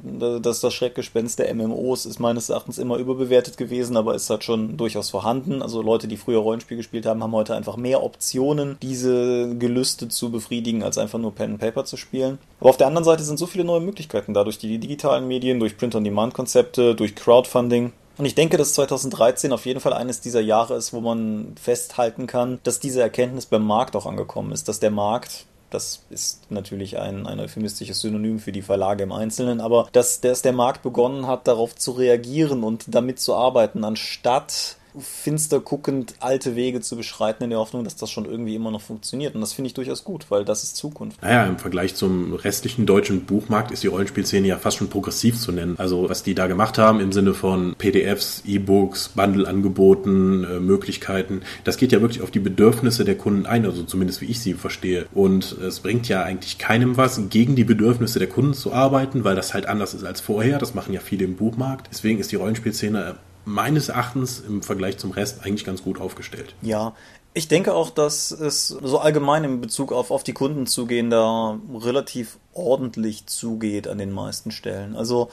das, das Schreckgespenst der MMOs ist meines Erachtens immer überbewertet gewesen, aber ist halt schon durchaus vorhanden. Also Leute, die früher Rollenspiel gespielt haben, haben heute einfach mehr Optionen, diese Gelüste zu befriedigen, als einfach nur Pen and Paper zu spielen. Aber auf der anderen Seite sind so viele neue Möglichkeiten da durch die digitalen Medien, durch Print-on-Demand-Konzepte, durch Crowdfunding. Und ich denke, dass 2013 auf jeden Fall eines dieser Jahre ist, wo man festhalten kann, dass diese Erkenntnis beim Markt auch angekommen ist, dass der Markt das ist natürlich ein, ein euphemistisches Synonym für die Verlage im Einzelnen, aber dass, dass der Markt begonnen hat, darauf zu reagieren und damit zu arbeiten, anstatt finster guckend alte Wege zu beschreiten in der Hoffnung, dass das schon irgendwie immer noch funktioniert. Und das finde ich durchaus gut, weil das ist Zukunft. Naja, im Vergleich zum restlichen deutschen Buchmarkt ist die Rollenspielszene ja fast schon progressiv zu nennen. Also was die da gemacht haben im Sinne von PDFs, E-Books, Bundle-Angeboten, äh, Möglichkeiten, das geht ja wirklich auf die Bedürfnisse der Kunden ein, also zumindest wie ich sie verstehe. Und es bringt ja eigentlich keinem was, gegen die Bedürfnisse der Kunden zu arbeiten, weil das halt anders ist als vorher. Das machen ja viele im Buchmarkt. Deswegen ist die Rollenspielszene meines Erachtens im Vergleich zum Rest eigentlich ganz gut aufgestellt. Ja, ich denke auch, dass es so allgemein in Bezug auf, auf die Kunden zugehen da relativ ordentlich zugeht an den meisten Stellen. Also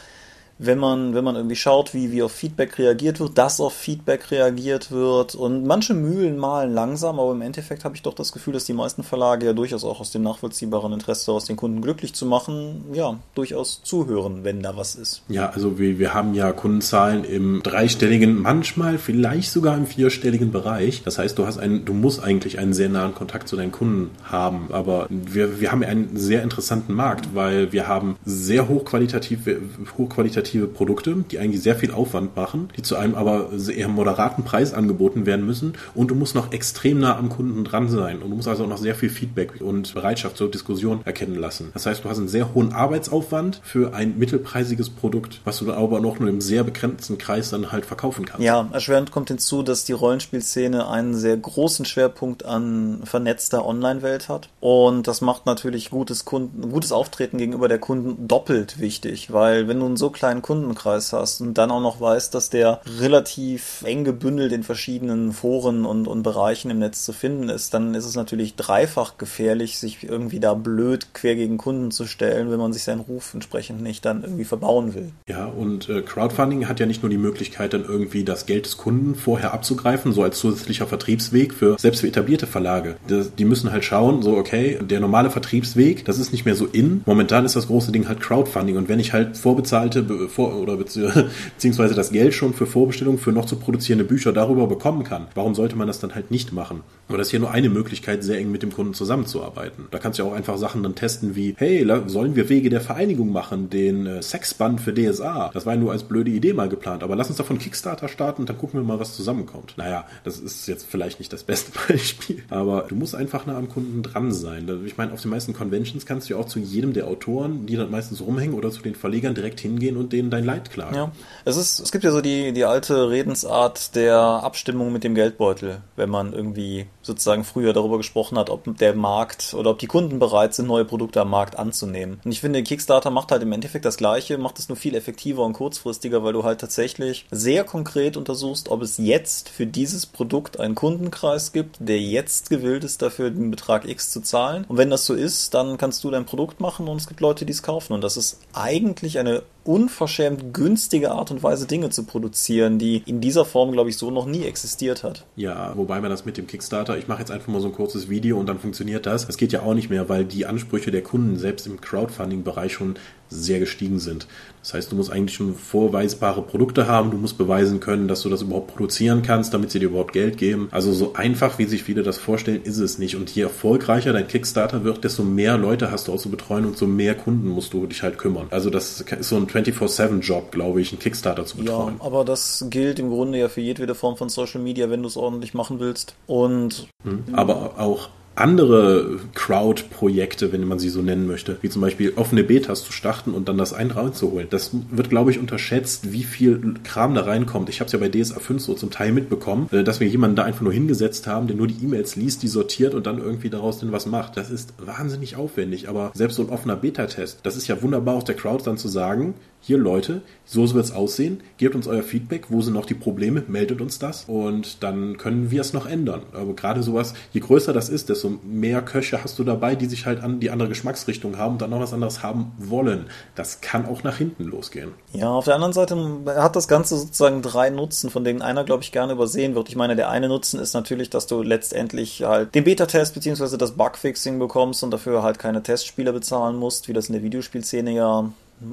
wenn man, wenn man irgendwie schaut, wie, wie auf Feedback reagiert wird, dass auf Feedback reagiert wird. Und manche Mühlen malen langsam, aber im Endeffekt habe ich doch das Gefühl, dass die meisten Verlage ja durchaus auch aus dem nachvollziehbaren Interesse, aus den Kunden glücklich zu machen, ja, durchaus zuhören, wenn da was ist. Ja, also wir, wir haben ja Kundenzahlen im dreistelligen, manchmal vielleicht sogar im vierstelligen Bereich. Das heißt, du hast einen, du musst eigentlich einen sehr nahen Kontakt zu deinen Kunden haben. Aber wir, wir haben einen sehr interessanten Markt, weil wir haben sehr hochqualitative, hochqualitative qualitative Produkte, die eigentlich sehr viel Aufwand machen, die zu einem aber eher moderaten Preis angeboten werden müssen und du musst noch extrem nah am Kunden dran sein und du musst also auch noch sehr viel Feedback und Bereitschaft zur Diskussion erkennen lassen. Das heißt, du hast einen sehr hohen Arbeitsaufwand für ein mittelpreisiges Produkt, was du dann aber noch nur im sehr begrenzten Kreis dann halt verkaufen kannst. Ja, erschwerend kommt hinzu, dass die Rollenspielszene einen sehr großen Schwerpunkt an vernetzter Online-Welt hat und das macht natürlich gutes Kunden, gutes Auftreten gegenüber der Kunden doppelt wichtig, weil wenn du einen so kleinen Kundenkreis hast und dann auch noch weißt, dass der relativ eng gebündelt in verschiedenen Foren und, und Bereichen im Netz zu finden ist, dann ist es natürlich dreifach gefährlich, sich irgendwie da blöd quer gegen Kunden zu stellen, wenn man sich seinen Ruf entsprechend nicht dann irgendwie verbauen will. Ja, und äh, Crowdfunding hat ja nicht nur die Möglichkeit, dann irgendwie das Geld des Kunden vorher abzugreifen, so als zusätzlicher Vertriebsweg für selbst für etablierte Verlage. Das, die müssen halt schauen, so okay, der normale Vertriebsweg, das ist nicht mehr so in. Momentan ist das große Ding halt Crowdfunding und wenn ich halt vorbezahlte vor, oder beziehungsweise das Geld schon für Vorbestellungen für noch zu produzierende Bücher darüber bekommen kann, warum sollte man das dann halt nicht machen? Aber das ist hier nur eine Möglichkeit, sehr eng mit dem Kunden zusammenzuarbeiten. Da kannst du ja auch einfach Sachen dann testen wie, hey, sollen wir Wege der Vereinigung machen, den äh, Sexband für DSA? Das war ja nur als blöde Idee mal geplant, aber lass uns davon Kickstarter starten und dann gucken wir mal, was zusammenkommt. Naja, das ist jetzt vielleicht nicht das beste Beispiel, aber du musst einfach nah am Kunden dran sein. Ich meine, auf den meisten Conventions kannst du ja auch zu jedem der Autoren, die dann meistens rumhängen oder zu den Verlegern direkt hingehen und denen dein Leid klagen. Ja, es ist, es gibt ja so die, die alte Redensart der Abstimmung mit dem Geldbeutel, wenn man irgendwie sozusagen früher darüber gesprochen hat, ob der Markt oder ob die Kunden bereit sind, neue Produkte am Markt anzunehmen. Und ich finde, Kickstarter macht halt im Endeffekt das Gleiche, macht es nur viel effektiver und kurzfristiger, weil du halt tatsächlich sehr konkret untersuchst, ob es jetzt für dieses Produkt einen Kundenkreis gibt, der jetzt gewillt ist, dafür den Betrag X zu zahlen. Und wenn das so ist, dann kannst du dein Produkt machen und es gibt Leute, die es kaufen. Und das ist eigentlich eine unverschämt günstige Art und Weise, Dinge zu produzieren, die in dieser Form, glaube ich, so noch nie existiert hat. Ja, wobei man das mit dem Kickstarter, ich mache jetzt einfach mal so ein kurzes Video und dann funktioniert das. Das geht ja auch nicht mehr, weil die Ansprüche der Kunden selbst im Crowdfunding-Bereich schon sehr gestiegen sind. Das heißt, du musst eigentlich schon vorweisbare Produkte haben, du musst beweisen können, dass du das überhaupt produzieren kannst, damit sie dir überhaupt Geld geben. Also so einfach, wie sich viele das vorstellen, ist es nicht. Und je erfolgreicher dein Kickstarter wird, desto mehr Leute hast du auch zu betreuen und so mehr Kunden musst du dich halt kümmern. Also das ist so ein 24-7-Job, glaube ich, einen Kickstarter zu betreuen. Ja, aber das gilt im Grunde ja für jedwede Form von Social Media, wenn du es ordentlich machen willst. Und hm, aber auch andere Crowd-Projekte, wenn man sie so nennen möchte, wie zum Beispiel offene Betas zu starten und dann das ein reinzuholen. Das wird, glaube ich, unterschätzt, wie viel Kram da reinkommt. Ich habe es ja bei DSA 5 so zum Teil mitbekommen, äh, dass wir jemanden da einfach nur hingesetzt haben, der nur die E-Mails liest, die sortiert und dann irgendwie daraus dann was macht. Das ist wahnsinnig aufwendig, aber selbst so ein offener Beta-Test, das ist ja wunderbar aus der Crowd dann zu sagen, hier Leute, so wird es aussehen, gebt uns euer Feedback, wo sind noch die Probleme, meldet uns das und dann können wir es noch ändern. Aber gerade sowas, je größer das ist, desto mehr Köche hast du dabei, die sich halt an die andere Geschmacksrichtung haben und dann noch was anderes haben wollen. Das kann auch nach hinten losgehen. Ja, auf der anderen Seite hat das Ganze sozusagen drei Nutzen, von denen einer, glaube ich, gerne übersehen wird. Ich meine, der eine Nutzen ist natürlich, dass du letztendlich halt den Beta-Test bzw. das Bugfixing bekommst und dafür halt keine Testspieler bezahlen musst, wie das in der Videospielszene ja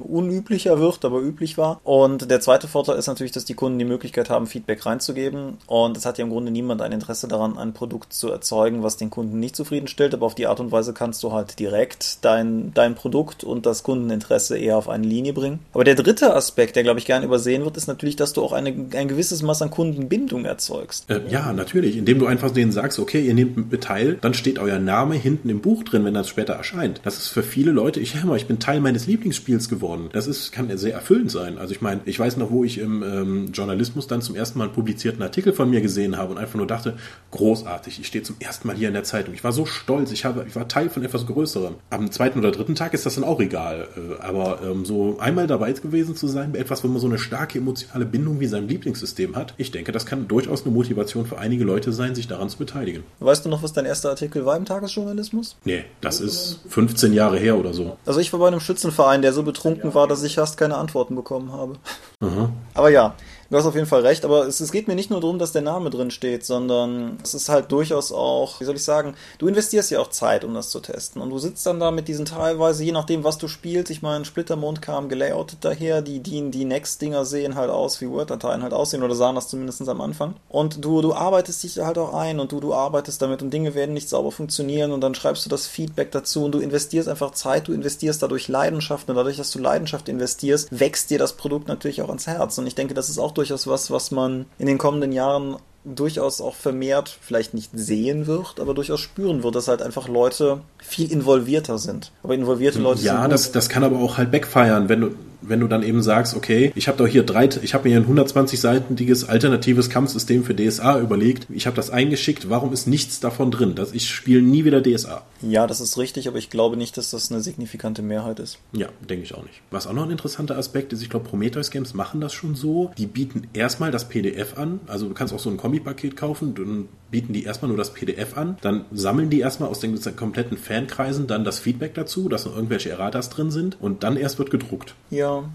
unüblicher wird, aber üblich war. Und der zweite Vorteil ist natürlich, dass die Kunden die Möglichkeit haben, Feedback reinzugeben. Und es hat ja im Grunde niemand ein Interesse daran, ein Produkt zu erzeugen, was den Kunden nicht zufriedenstellt. Aber auf die Art und Weise kannst du halt direkt dein, dein Produkt und das Kundeninteresse eher auf eine Linie bringen. Aber der dritte Aspekt, der glaube ich gern übersehen wird, ist natürlich, dass du auch eine, ein gewisses Maß an Kundenbindung erzeugst. Äh, ja, natürlich. Indem du einfach denen sagst, okay, ihr nehmt teil, dann steht euer Name hinten im Buch drin, wenn das später erscheint. Das ist für viele Leute, ich, ich bin Teil meines Lieblingsspiels geworden. Das ist, kann sehr erfüllend sein. Also ich meine, ich weiß noch, wo ich im ähm, Journalismus dann zum ersten Mal einen publizierten Artikel von mir gesehen habe und einfach nur dachte, großartig, ich stehe zum ersten Mal hier in der Zeitung. Ich war so stolz, ich, habe, ich war Teil von etwas Größerem. Am zweiten oder dritten Tag ist das dann auch egal. Äh, aber ähm, so einmal dabei gewesen zu sein bei etwas, wo man so eine starke emotionale Bindung wie sein Lieblingssystem hat, ich denke, das kann durchaus eine Motivation für einige Leute sein, sich daran zu beteiligen. Weißt du noch, was dein erster Artikel war im Tagesjournalismus? Nee, das ist 15 Jahre her oder so. Also ich war bei einem Schützenverein, der so betrunken betrunken war, dass ich fast keine Antworten bekommen habe. Mhm. Aber ja, Du hast auf jeden Fall recht, aber es, es, geht mir nicht nur darum, dass der Name drin steht, sondern es ist halt durchaus auch, wie soll ich sagen, du investierst ja auch Zeit, um das zu testen. Und du sitzt dann da mit diesen teilweise, je nachdem, was du spielst, ich meine, Splittermond kam gelayoutet daher, die, die, die Next-Dinger sehen halt aus, wie Word-Dateien halt aussehen, oder sahen das zumindest am Anfang. Und du, du arbeitest dich halt auch ein und du, du arbeitest damit und Dinge werden nicht sauber funktionieren und dann schreibst du das Feedback dazu und du investierst einfach Zeit, du investierst dadurch Leidenschaft und dadurch, dass du Leidenschaft investierst, wächst dir das Produkt natürlich auch ans Herz. Und ich denke, das ist auch durchaus was, was man in den kommenden Jahren durchaus auch vermehrt vielleicht nicht sehen wird, aber durchaus spüren wird, dass halt einfach Leute viel involvierter sind. Aber involvierte Leute ja, sind. Ja, das, das kann aber auch halt backfeiern, wenn du, wenn du dann eben sagst, okay, ich habe doch hier drei, ich habe mir ein 120-seitiges alternatives Kampfsystem für DSA überlegt, ich habe das eingeschickt, warum ist nichts davon drin? Dass ich spiele nie wieder DSA. Ja, das ist richtig, aber ich glaube nicht, dass das eine signifikante Mehrheit ist. Ja, denke ich auch nicht. Was auch noch ein interessanter Aspekt ist, ich glaube, Prometheus Games machen das schon so. Die bieten erstmal das PDF an, also du kannst auch so ein Kombipaket kaufen, dann bieten die erstmal nur das PDF an, dann sammeln die erstmal aus den kompletten Fankreisen dann das Feedback dazu, dass noch irgendwelche Erratas drin sind und dann erst wird gedruckt. Ja,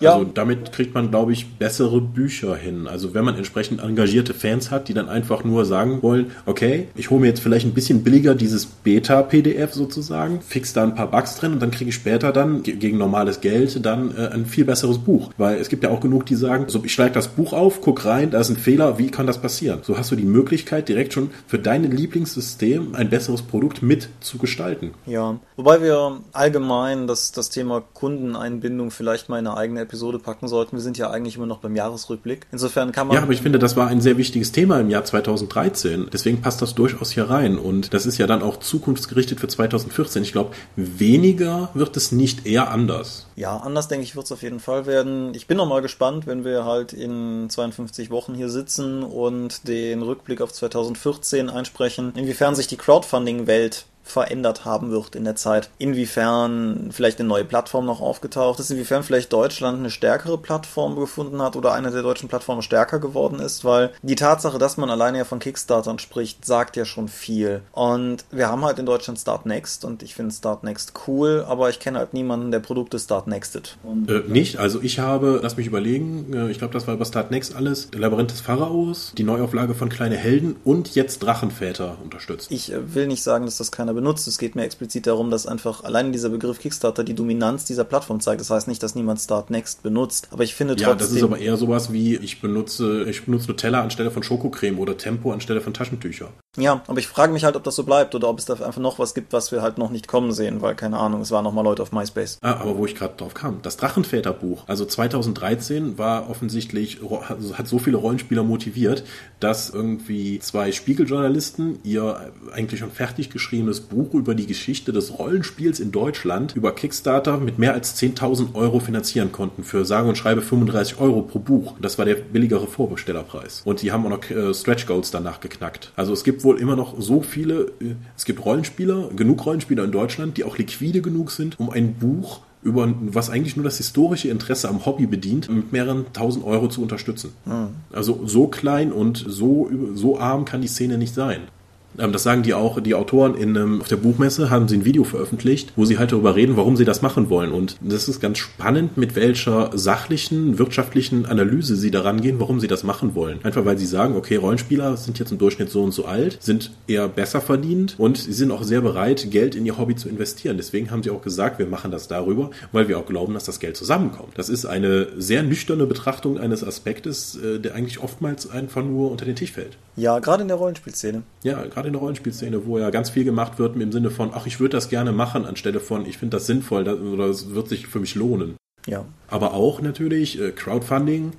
ja. Also damit kriegt man, glaube ich, bessere Bücher hin. Also wenn man entsprechend engagierte Fans hat, die dann einfach nur sagen wollen, okay, ich hole mir jetzt vielleicht ein bisschen billiger dieses Beta-PDF sozusagen, fix da ein paar Bugs drin und dann kriege ich später dann gegen normales Geld dann äh, ein viel besseres Buch. Weil es gibt ja auch genug, die sagen, so ich schlage das Buch auf, guck rein, da ist ein Fehler, wie kann das passieren? So hast du die Möglichkeit, direkt schon für dein Lieblingssystem ein besseres Produkt mit zu gestalten. Ja, wobei wir allgemein das, das Thema Kundeneinbindung vielleicht mal in eine eigene Episode packen sollten. Wir sind ja eigentlich immer noch beim Jahresrückblick. Insofern kann man. Ja, aber ich finde, das war ein sehr wichtiges Thema im Jahr 2013. Deswegen passt das durchaus hier rein. Und das ist ja dann auch zukunftsgerichtet für 2014. Ich glaube, weniger wird es nicht eher anders. Ja, anders denke ich, wird es auf jeden Fall werden. Ich bin noch mal gespannt, wenn wir halt in 52 Wochen hier sitzen und den Rückblick auf 2014 einsprechen, inwiefern sich die Crowdfunding-Welt verändert haben wird in der Zeit. Inwiefern vielleicht eine neue Plattform noch aufgetaucht ist, inwiefern vielleicht Deutschland eine stärkere Plattform gefunden hat oder eine der deutschen Plattformen stärker geworden ist, weil die Tatsache, dass man alleine ja von Kickstartern spricht, sagt ja schon viel. Und wir haben halt in Deutschland Start Next und ich finde Start Next cool, aber ich kenne halt niemanden, der Produkte Start Nextet. Äh, nicht, also ich habe, lass mich überlegen, äh, ich glaube, das war über Start Next alles, Labyrinth des Pharaos, die Neuauflage von Kleine Helden und jetzt Drachenväter unterstützt. Ich äh, will nicht sagen, dass das keiner benutzt. Es geht mir explizit darum, dass einfach allein dieser Begriff Kickstarter die Dominanz dieser Plattform zeigt. Das heißt nicht, dass niemand Start Next benutzt. Aber ich finde trotzdem. Ja, das ist aber eher sowas wie, ich benutze, ich benutze Nutella anstelle von Schokocreme oder Tempo anstelle von Taschentücher. Ja, aber ich frage mich halt, ob das so bleibt oder ob es da einfach noch was gibt, was wir halt noch nicht kommen sehen, weil keine Ahnung, es waren noch mal Leute auf MySpace. Ah, aber wo ich gerade drauf kam, das Drachenväterbuch, also 2013 war offensichtlich, hat so viele Rollenspieler motiviert, dass irgendwie zwei Spiegeljournalisten ihr eigentlich schon fertig geschriebenes Buch über die Geschichte des Rollenspiels in Deutschland über Kickstarter mit mehr als 10.000 Euro finanzieren konnten für sage und schreibe 35 Euro pro Buch. Das war der billigere Vorbestellerpreis. Und die haben auch noch äh, Stretch Goals danach geknackt. Also es gibt wohl immer noch so viele, äh, es gibt Rollenspieler, genug Rollenspieler in Deutschland, die auch liquide genug sind, um ein Buch über was eigentlich nur das historische Interesse am Hobby bedient, mit mehreren tausend Euro zu unterstützen. Mhm. Also so klein und so, so arm kann die Szene nicht sein. Ähm, das sagen die auch, die Autoren in, ähm, auf der Buchmesse haben sie ein Video veröffentlicht, wo sie halt darüber reden, warum sie das machen wollen. Und das ist ganz spannend, mit welcher sachlichen, wirtschaftlichen Analyse sie daran gehen, warum sie das machen wollen. Einfach weil sie sagen, okay, Rollenspieler sind jetzt im Durchschnitt so und so alt, sind eher besser verdient und sie sind auch sehr bereit, Geld in ihr Hobby zu investieren. Deswegen haben sie auch gesagt, wir machen das darüber, weil wir auch glauben, dass das Geld zusammenkommt. Das ist eine sehr nüchterne Betrachtung eines Aspektes, äh, der eigentlich oftmals einfach nur unter den Tisch fällt. Ja, gerade in der Rollenspielszene. Ja, gerade in der Rollenspielszene, wo ja ganz viel gemacht wird im Sinne von, ach, ich würde das gerne machen, anstelle von, ich finde das sinnvoll oder es wird sich für mich lohnen. Ja. Aber auch natürlich äh, Crowdfunding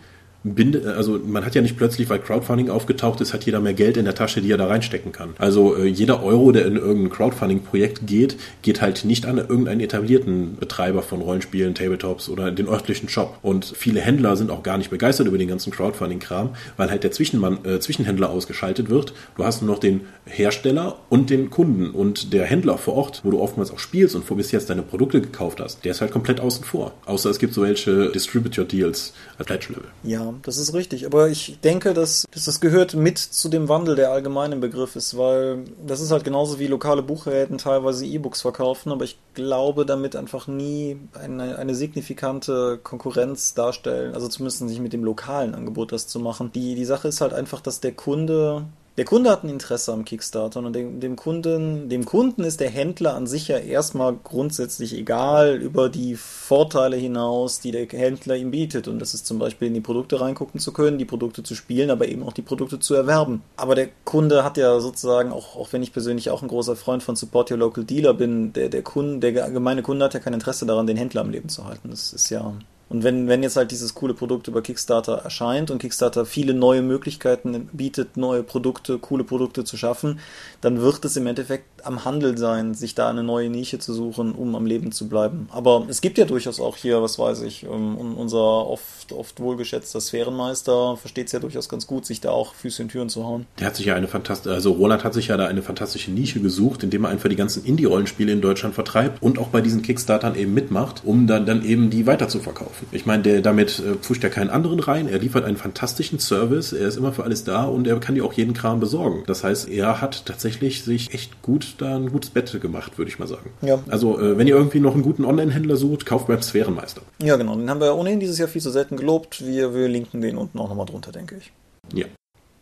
Binde, also man hat ja nicht plötzlich, weil Crowdfunding aufgetaucht ist, hat jeder mehr Geld in der Tasche, die er da reinstecken kann. Also äh, jeder Euro, der in irgendein Crowdfunding-Projekt geht, geht halt nicht an irgendeinen etablierten Betreiber von Rollenspielen, Tabletops oder den örtlichen Shop. Und viele Händler sind auch gar nicht begeistert über den ganzen Crowdfunding-Kram, weil halt der Zwischenmann, äh, Zwischenhändler ausgeschaltet wird. Du hast nur noch den Hersteller und den Kunden und der Händler vor Ort, wo du oftmals auch spielst und wo bis jetzt deine Produkte gekauft hast, der ist halt komplett außen vor. Außer es gibt so welche Distributor-Deals als Pledge-Level. Ja, das ist richtig. Aber ich denke, dass, dass das gehört mit zu dem Wandel, der allgemein im Begriff ist, weil das ist halt genauso wie lokale Buchräten teilweise E-Books verkaufen, aber ich glaube damit einfach nie eine, eine signifikante Konkurrenz darstellen, also zumindest nicht mit dem lokalen Angebot das zu machen. Die, die Sache ist halt einfach, dass der Kunde der Kunde hat ein Interesse am Kickstarter und dem, dem, Kunden, dem Kunden ist der Händler an sich ja erstmal grundsätzlich egal über die Vorteile hinaus, die der Händler ihm bietet. Und das ist zum Beispiel in die Produkte reingucken zu können, die Produkte zu spielen, aber eben auch die Produkte zu erwerben. Aber der Kunde hat ja sozusagen, auch, auch wenn ich persönlich auch ein großer Freund von Support Your Local Dealer bin, der, der Kunde, der gemeine Kunde hat ja kein Interesse daran, den Händler am Leben zu halten. Das ist ja und wenn, wenn jetzt halt dieses coole Produkt über Kickstarter erscheint und Kickstarter viele neue Möglichkeiten bietet, neue Produkte, coole Produkte zu schaffen, dann wird es im Endeffekt am Handel sein, sich da eine neue Nische zu suchen, um am Leben zu bleiben. Aber es gibt ja durchaus auch hier, was weiß ich, ähm, unser oft, oft wohlgeschätzter Sphärenmeister versteht es ja durchaus ganz gut, sich da auch Füße in Türen zu hauen. Der hat sich ja eine fantastische, also Roland hat sich ja da eine fantastische Nische gesucht, indem er einfach die ganzen Indie-Rollenspiele in Deutschland vertreibt und auch bei diesen Kickstartern eben mitmacht, um dann, dann eben die weiter zu verkaufen kaufen. Ich meine, der damit äh, pfuscht er keinen anderen rein. Er liefert einen fantastischen Service. Er ist immer für alles da und er kann dir auch jeden Kram besorgen. Das heißt, er hat tatsächlich sich echt gut da ein gutes Bett gemacht, würde ich mal sagen. Ja. Also, äh, wenn ihr irgendwie noch einen guten Online-Händler sucht, kauft beim Sphärenmeister. Ja, genau. Den haben wir ohnehin dieses Jahr viel zu selten gelobt. Wir, wir linken den unten auch nochmal drunter, denke ich. Ja.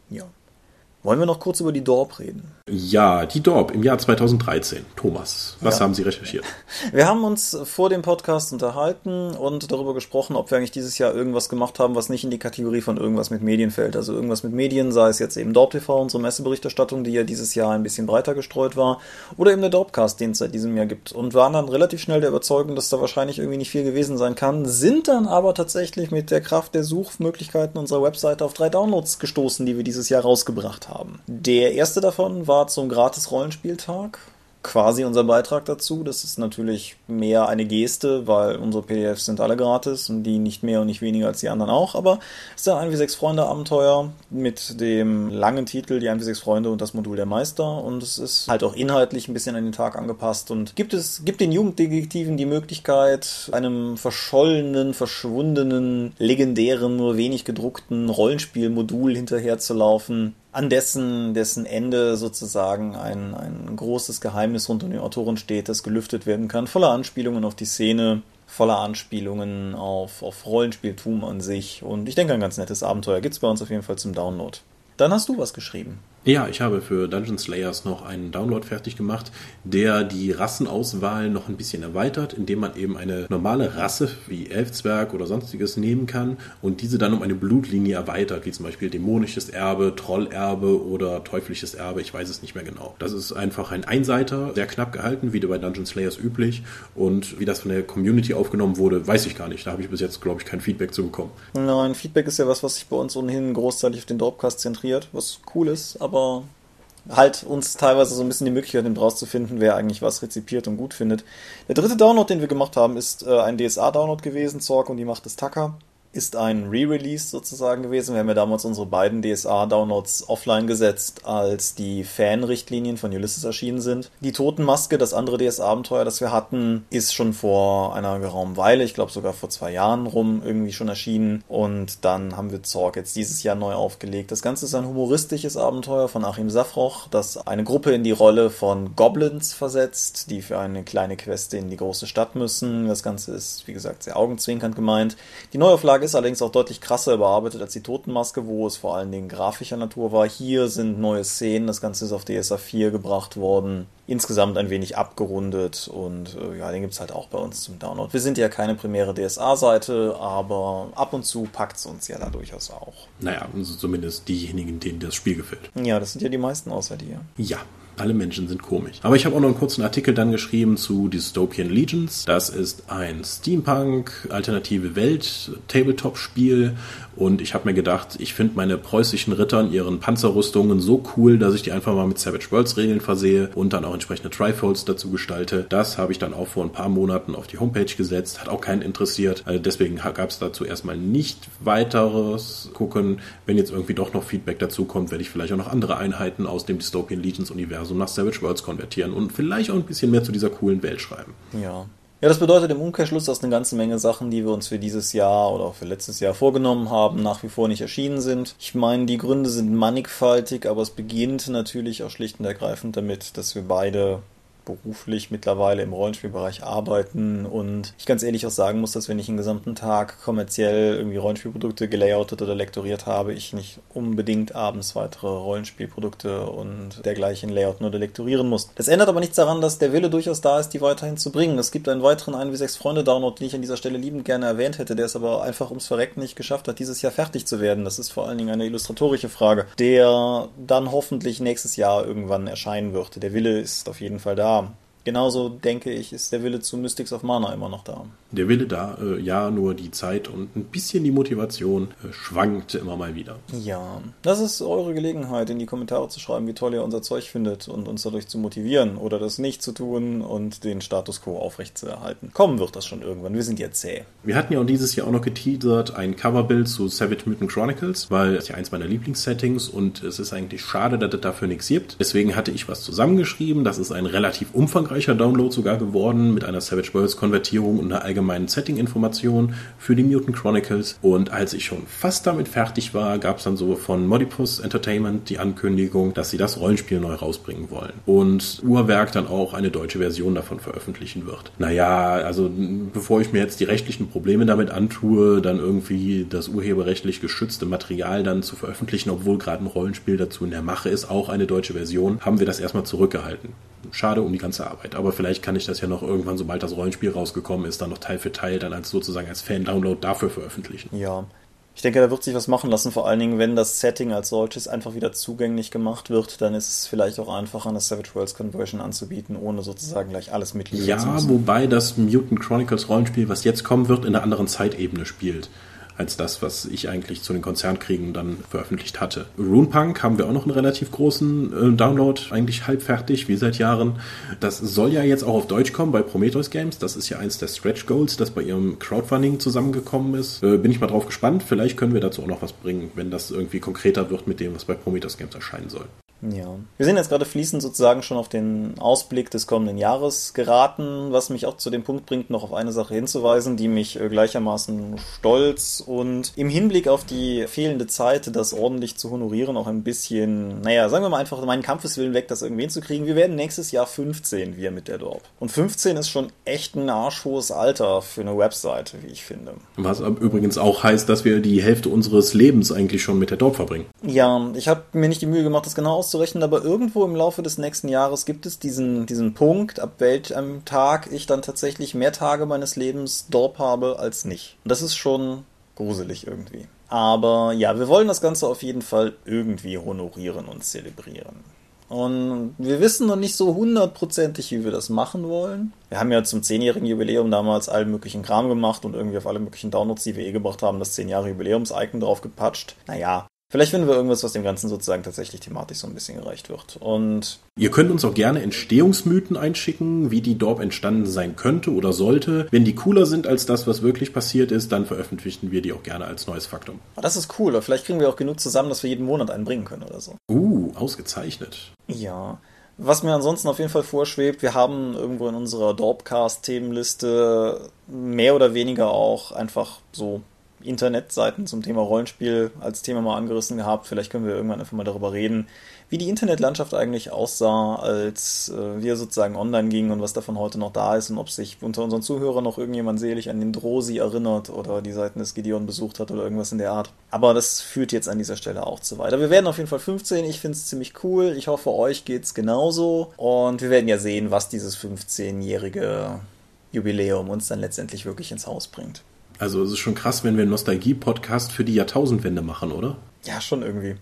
Ja. Wollen wir noch kurz über die Dorp reden? Ja, die Dorp im Jahr 2013. Thomas, was ja. haben Sie recherchiert? Wir haben uns vor dem Podcast unterhalten und darüber gesprochen, ob wir eigentlich dieses Jahr irgendwas gemacht haben, was nicht in die Kategorie von irgendwas mit Medien fällt. Also irgendwas mit Medien, sei es jetzt eben Dorp TV, unsere Messeberichterstattung, die ja dieses Jahr ein bisschen breiter gestreut war, oder eben der Dorpcast, den es seit diesem Jahr gibt. Und waren dann relativ schnell der Überzeugung, dass da wahrscheinlich irgendwie nicht viel gewesen sein kann, sind dann aber tatsächlich mit der Kraft der Suchmöglichkeiten unserer Webseite auf drei Downloads gestoßen, die wir dieses Jahr rausgebracht haben. Der erste davon war zum Gratis-Rollenspieltag quasi unser Beitrag dazu. Das ist natürlich mehr eine Geste, weil unsere PDFs sind alle gratis und die nicht mehr und nicht weniger als die anderen auch. Aber es ist ein 1 Freunde Abenteuer mit dem langen Titel Die 1 Freunde und das Modul der Meister. Und es ist halt auch inhaltlich ein bisschen an den Tag angepasst und gibt es, gibt den Jugenddetektiven die Möglichkeit, einem verschollenen, verschwundenen, legendären, nur wenig gedruckten Rollenspielmodul hinterherzulaufen an dessen, dessen Ende sozusagen ein, ein großes Geheimnis rund um die Autoren steht, das gelüftet werden kann, voller Anspielungen auf die Szene, voller Anspielungen auf, auf Rollenspieltum an sich. Und ich denke, ein ganz nettes Abenteuer gibt es bei uns auf jeden Fall zum Download. Dann hast du was geschrieben. Ja, ich habe für Dungeon Slayers noch einen Download fertig gemacht, der die Rassenauswahl noch ein bisschen erweitert, indem man eben eine normale Rasse wie Elfzwerg oder sonstiges nehmen kann und diese dann um eine Blutlinie erweitert, wie zum Beispiel dämonisches Erbe, Trollerbe oder teuflisches Erbe, ich weiß es nicht mehr genau. Das ist einfach ein Einseiter, sehr knapp gehalten, wie bei Dungeon Slayers üblich und wie das von der Community aufgenommen wurde, weiß ich gar nicht. Da habe ich bis jetzt, glaube ich, kein Feedback zu bekommen. Nein, Feedback ist ja was, was sich bei uns ohnehin großteilig auf den Dropcast zentriert, was cool ist, aber halt uns teilweise so ein bisschen die Möglichkeit nimmt, rauszufinden, wer eigentlich was rezipiert und gut findet. Der dritte Download, den wir gemacht haben, ist äh, ein DSA-Download gewesen, Zorg und die Macht des Tacker ist ein Re-Release sozusagen gewesen. Wir haben ja damals unsere beiden DSA-Downloads offline gesetzt, als die Fan-Richtlinien von Ulysses erschienen sind. Die Totenmaske, das andere DSA-Abenteuer, das wir hatten, ist schon vor einer geraumen Weile, ich glaube sogar vor zwei Jahren rum, irgendwie schon erschienen. Und dann haben wir Zorg jetzt dieses Jahr neu aufgelegt. Das Ganze ist ein humoristisches Abenteuer von Achim Safroch, das eine Gruppe in die Rolle von Goblins versetzt, die für eine kleine Quest in die große Stadt müssen. Das Ganze ist, wie gesagt, sehr augenzwinkernd gemeint. Die Neuauflage ist allerdings auch deutlich krasser überarbeitet als die Totenmaske, wo es vor allen Dingen grafischer Natur war. Hier sind neue Szenen, das Ganze ist auf DSA 4 gebracht worden. Insgesamt ein wenig abgerundet und äh, ja, den gibt es halt auch bei uns zum Download. Wir sind ja keine primäre DSA-Seite, aber ab und zu packt es uns ja da durchaus auch. Naja, also zumindest diejenigen, denen das Spiel gefällt. Ja, das sind ja die meisten außer dir. Ja, alle Menschen sind komisch. Aber ich habe auch noch einen kurzen Artikel dann geschrieben zu Dystopian Legions. Das ist ein Steampunk, alternative Welt, Tabletop-Spiel. Und ich habe mir gedacht, ich finde meine preußischen Ritter in ihren Panzerrüstungen so cool, dass ich die einfach mal mit Savage Worlds Regeln versehe und dann auch entsprechende Trifolds dazu gestalte. Das habe ich dann auch vor ein paar Monaten auf die Homepage gesetzt. Hat auch keinen interessiert. Also deswegen gab es dazu erstmal nicht weiteres gucken. Wenn jetzt irgendwie doch noch Feedback dazu kommt, werde ich vielleicht auch noch andere Einheiten aus dem Dystopian Legions Universum nach Savage Worlds konvertieren und vielleicht auch ein bisschen mehr zu dieser coolen Welt schreiben. Ja. Ja, das bedeutet im Umkehrschluss, dass eine ganze Menge Sachen, die wir uns für dieses Jahr oder auch für letztes Jahr vorgenommen haben, nach wie vor nicht erschienen sind. Ich meine, die Gründe sind mannigfaltig, aber es beginnt natürlich auch schlicht und ergreifend damit, dass wir beide beruflich mittlerweile im Rollenspielbereich arbeiten und ich ganz ehrlich auch sagen muss, dass wenn ich einen gesamten Tag kommerziell irgendwie Rollenspielprodukte gelayoutet oder lektoriert habe, ich nicht unbedingt abends weitere Rollenspielprodukte und dergleichen layouten oder lektorieren muss. Das ändert aber nichts daran, dass der Wille durchaus da ist, die weiterhin zu bringen. Es gibt einen weiteren 1 wie 6 Freunde Download, den ich an dieser Stelle liebend gerne erwähnt hätte, der es aber einfach ums Verrecken nicht geschafft hat, dieses Jahr fertig zu werden. Das ist vor allen Dingen eine illustratorische Frage, der dann hoffentlich nächstes Jahr irgendwann erscheinen wird. Der Wille ist auf jeden Fall da. Um, Genauso denke ich, ist der Wille zu Mystics of Mana immer noch da. Der Wille da, äh, ja, nur die Zeit und ein bisschen die Motivation äh, schwankt immer mal wieder. Ja, das ist eure Gelegenheit, in die Kommentare zu schreiben, wie toll ihr unser Zeug findet und uns dadurch zu motivieren oder das nicht zu tun und den Status quo aufrechtzuerhalten. Kommen wird das schon irgendwann, wir sind ja zäh. Wir hatten ja auch dieses Jahr auch noch geteasert ein Coverbild zu Savage Mutant Chronicles, weil es ja eins meiner Lieblingssettings und es ist eigentlich schade, dass es dafür nichts gibt. Deswegen hatte ich was zusammengeschrieben. Das ist ein relativ umfangreicher Download sogar geworden mit einer Savage Worlds Konvertierung und einer allgemeinen Setting-Information für die Mutant Chronicles. Und als ich schon fast damit fertig war, gab es dann so von Modipus Entertainment die Ankündigung, dass sie das Rollenspiel neu rausbringen wollen. Und Uhrwerk dann auch eine deutsche Version davon veröffentlichen wird. Naja, also bevor ich mir jetzt die rechtlichen Probleme damit antue, dann irgendwie das urheberrechtlich geschützte Material dann zu veröffentlichen, obwohl gerade ein Rollenspiel dazu in der Mache ist, auch eine deutsche Version, haben wir das erstmal zurückgehalten. Schade um die ganze Arbeit. Aber vielleicht kann ich das ja noch irgendwann, sobald das Rollenspiel rausgekommen ist, dann noch Teil für Teil dann als sozusagen als Fan-Download dafür veröffentlichen. Ja. Ich denke, da wird sich was machen lassen, vor allen Dingen, wenn das Setting als solches einfach wieder zugänglich gemacht wird, dann ist es vielleicht auch einfacher, eine Savage Worlds Conversion anzubieten, ohne sozusagen gleich alles mitliefern ja, zu müssen. Ja, wobei das Mutant Chronicles Rollenspiel, was jetzt kommen wird, in einer anderen Zeitebene spielt als das, was ich eigentlich zu den Konzernkriegen dann veröffentlicht hatte. Runepunk haben wir auch noch einen relativ großen äh, Download, eigentlich halb fertig, wie seit Jahren. Das soll ja jetzt auch auf Deutsch kommen bei Prometheus Games. Das ist ja eins der Stretch Goals, das bei ihrem Crowdfunding zusammengekommen ist. Äh, bin ich mal drauf gespannt. Vielleicht können wir dazu auch noch was bringen, wenn das irgendwie konkreter wird mit dem, was bei Prometheus Games erscheinen soll. Ja. Wir sind jetzt gerade fließend sozusagen schon auf den Ausblick des kommenden Jahres geraten, was mich auch zu dem Punkt bringt, noch auf eine Sache hinzuweisen, die mich äh, gleichermaßen stolz und im Hinblick auf die fehlende Zeit, das ordentlich zu honorieren, auch ein bisschen, naja, sagen wir mal einfach meinen Kampfeswillen weg, das irgendwie hinzukriegen. Wir werden nächstes Jahr 15, wir mit der Dorp. Und 15 ist schon echt ein arschhohes Alter für eine Webseite, wie ich finde. Was übrigens auch heißt, dass wir die Hälfte unseres Lebens eigentlich schon mit der Dorp verbringen. Ja, ich habe mir nicht die Mühe gemacht, das genau auszurechnen, aber irgendwo im Laufe des nächsten Jahres gibt es diesen, diesen Punkt, ab welchem Tag ich dann tatsächlich mehr Tage meines Lebens Dorp habe als nicht. Und das ist schon gruselig irgendwie. Aber ja, wir wollen das Ganze auf jeden Fall irgendwie honorieren und zelebrieren. Und wir wissen noch nicht so hundertprozentig, wie wir das machen wollen. Wir haben ja zum zehnjährigen Jubiläum damals allen möglichen Kram gemacht und irgendwie auf alle möglichen Downloads, die wir eh gebracht haben, das 10 Jahre Jubiläums-Icon drauf gepatscht. Naja, Vielleicht finden wir irgendwas, was dem Ganzen sozusagen tatsächlich thematisch so ein bisschen gerecht wird. Und Ihr könnt uns auch gerne Entstehungsmythen einschicken, wie die Dorp entstanden sein könnte oder sollte. Wenn die cooler sind als das, was wirklich passiert ist, dann veröffentlichen wir die auch gerne als neues Faktum. das ist cool. Vielleicht kriegen wir auch genug zusammen, dass wir jeden Monat einen bringen können oder so. Uh, ausgezeichnet. Ja. Was mir ansonsten auf jeden Fall vorschwebt, wir haben irgendwo in unserer Dorpcast-Themenliste mehr oder weniger auch einfach so Internetseiten zum Thema Rollenspiel als Thema mal angerissen gehabt. Vielleicht können wir irgendwann einfach mal darüber reden, wie die Internetlandschaft eigentlich aussah, als äh, wir sozusagen online gingen und was davon heute noch da ist und ob sich unter unseren Zuhörern noch irgendjemand selig an den Drosi erinnert oder die Seiten des Gideon besucht hat oder irgendwas in der Art. Aber das führt jetzt an dieser Stelle auch zu weiter. Wir werden auf jeden Fall 15. Ich finde es ziemlich cool. Ich hoffe, euch geht's genauso. Und wir werden ja sehen, was dieses 15-jährige Jubiläum uns dann letztendlich wirklich ins Haus bringt. Also es ist schon krass, wenn wir einen Nostalgie-Podcast für die Jahrtausendwende machen, oder? Ja, schon irgendwie.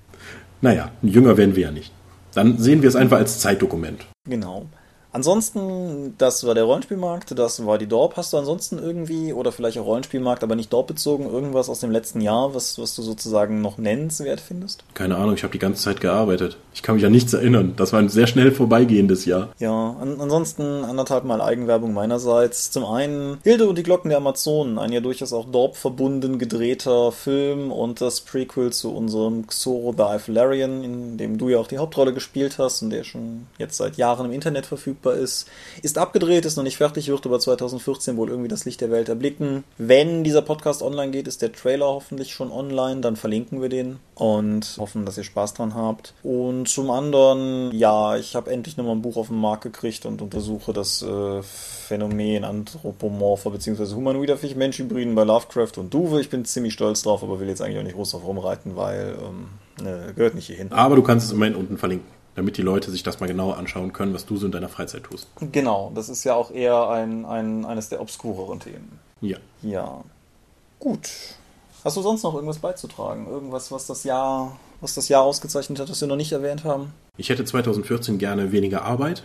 Naja, jünger werden wir ja nicht. Dann sehen wir es einfach als Zeitdokument. Genau. Ansonsten, das war der Rollenspielmarkt, das war die Dorp. Hast du ansonsten irgendwie, oder vielleicht auch Rollenspielmarkt, aber nicht Dorp bezogen, irgendwas aus dem letzten Jahr, was, was du sozusagen noch nennenswert findest? Keine Ahnung, ich habe die ganze Zeit gearbeitet. Ich kann mich an nichts erinnern. Das war ein sehr schnell vorbeigehendes Jahr. Ja, an, ansonsten anderthalb Mal Eigenwerbung meinerseits. Zum einen Hilde und die Glocken der Amazonen, ein ja durchaus auch Dorp verbunden gedrehter Film und das Prequel zu unserem Xoro the Eiflarian, in dem du ja auch die Hauptrolle gespielt hast und der schon jetzt seit Jahren im Internet verfügbar ist. Ist abgedreht, ist noch nicht fertig, wird aber 2014 wohl irgendwie das Licht der Welt erblicken. Wenn dieser Podcast online geht, ist der Trailer hoffentlich schon online, dann verlinken wir den und hoffen, dass ihr Spaß dran habt. Und zum anderen, ja, ich habe endlich nochmal ein Buch auf den Markt gekriegt und untersuche das äh, Phänomen anthropomorpher bzw. humanoider Fisch-Mensch-Hybriden bei Lovecraft und Duve. Ich bin ziemlich stolz drauf, aber will jetzt eigentlich auch nicht groß drauf rumreiten, weil ähm, ne, gehört nicht hierhin. Aber du kannst es immerhin unten verlinken, damit die Leute sich das mal genauer anschauen können, was du so in deiner Freizeit tust. Genau, das ist ja auch eher ein, ein, eines der obskureren Themen. Ja. Ja. Gut. Hast du sonst noch irgendwas beizutragen? Irgendwas, was das Jahr, was das Jahr ausgezeichnet hat, das wir noch nicht erwähnt haben? Ich hätte 2014 gerne weniger Arbeit,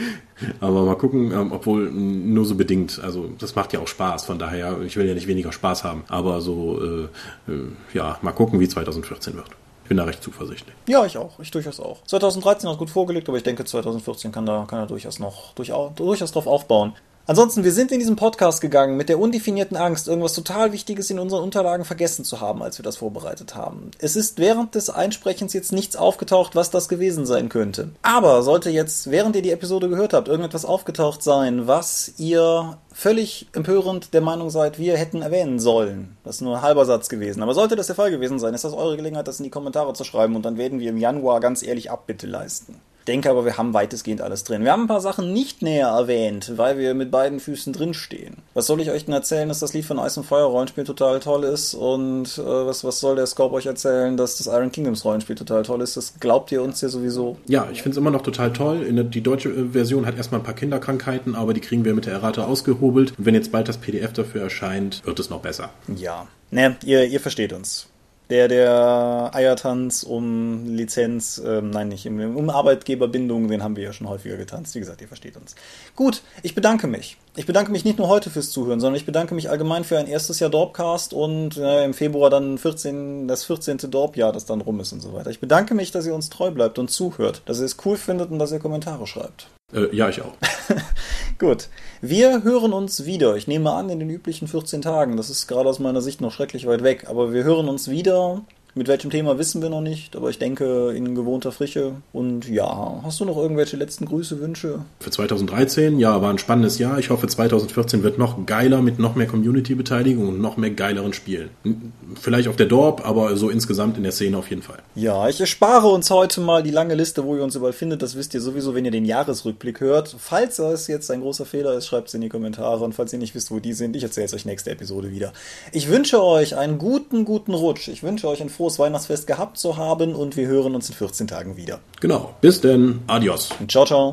aber mal gucken, ähm, obwohl nur so bedingt. Also das macht ja auch Spaß, von daher, ich will ja nicht weniger Spaß haben, aber so, äh, äh, ja, mal gucken, wie 2014 wird. Ich bin da recht zuversichtlich. Ja, ich auch. Ich durchaus auch. 2013 hat gut vorgelegt, aber ich denke, 2014 kann da, kann er durchaus noch durchaus, durchaus drauf aufbauen. Ansonsten, wir sind in diesen Podcast gegangen mit der undefinierten Angst, irgendwas total Wichtiges in unseren Unterlagen vergessen zu haben, als wir das vorbereitet haben. Es ist während des Einsprechens jetzt nichts aufgetaucht, was das gewesen sein könnte. Aber sollte jetzt, während ihr die Episode gehört habt, irgendetwas aufgetaucht sein, was ihr völlig empörend der Meinung seid, wir hätten erwähnen sollen. Das ist nur ein halber Satz gewesen. Aber sollte das der Fall gewesen sein, ist das eure Gelegenheit, das in die Kommentare zu schreiben und dann werden wir im Januar ganz ehrlich Abbitte leisten denke aber, wir haben weitestgehend alles drin. Wir haben ein paar Sachen nicht näher erwähnt, weil wir mit beiden Füßen drinstehen. Was soll ich euch denn erzählen, dass das Lied von Ice and Fire Rollenspiel total toll ist? Und äh, was, was soll der Scope euch erzählen, dass das Iron Kingdoms Rollenspiel total toll ist? Das glaubt ihr uns ja sowieso. Ja, ich finde es immer noch total toll. Der, die deutsche äh, Version hat erstmal ein paar Kinderkrankheiten, aber die kriegen wir mit der Errate ausgehobelt. Und wenn jetzt bald das PDF dafür erscheint, wird es noch besser. Ja. Ne, ihr, ihr versteht uns der der Eiertanz um Lizenz, ähm, nein, nicht um Arbeitgeberbindung, den haben wir ja schon häufiger getanzt. Wie gesagt, ihr versteht uns. Gut, ich bedanke mich. Ich bedanke mich nicht nur heute fürs Zuhören, sondern ich bedanke mich allgemein für ein erstes Jahr Dorpcast und äh, im Februar dann 14, das 14. Dorpjahr, das dann rum ist und so weiter. Ich bedanke mich, dass ihr uns treu bleibt und zuhört, dass ihr es cool findet und dass ihr Kommentare schreibt. Äh, ja, ich auch. Gut. Wir hören uns wieder. Ich nehme an, in den üblichen 14 Tagen. Das ist gerade aus meiner Sicht noch schrecklich weit weg. Aber wir hören uns wieder mit welchem Thema wissen wir noch nicht, aber ich denke in gewohnter Frische. Und ja, hast du noch irgendwelche letzten Grüße, Wünsche? Für 2013, ja, war ein spannendes Jahr. Ich hoffe, 2014 wird noch geiler mit noch mehr Community-Beteiligung und noch mehr geileren Spielen. Vielleicht auf der Dorp, aber so insgesamt in der Szene auf jeden Fall. Ja, ich erspare uns heute mal die lange Liste, wo ihr uns überall findet. Das wisst ihr sowieso, wenn ihr den Jahresrückblick hört. Falls es jetzt ein großer Fehler ist, schreibt es in die Kommentare. Und falls ihr nicht wisst, wo die sind, ich erzähle es euch nächste Episode wieder. Ich wünsche euch einen guten, guten Rutsch. Ich wünsche euch ein frohes frohes Weihnachtsfest gehabt zu haben und wir hören uns in 14 Tagen wieder. Genau. Bis denn. Adios. Ciao, ciao.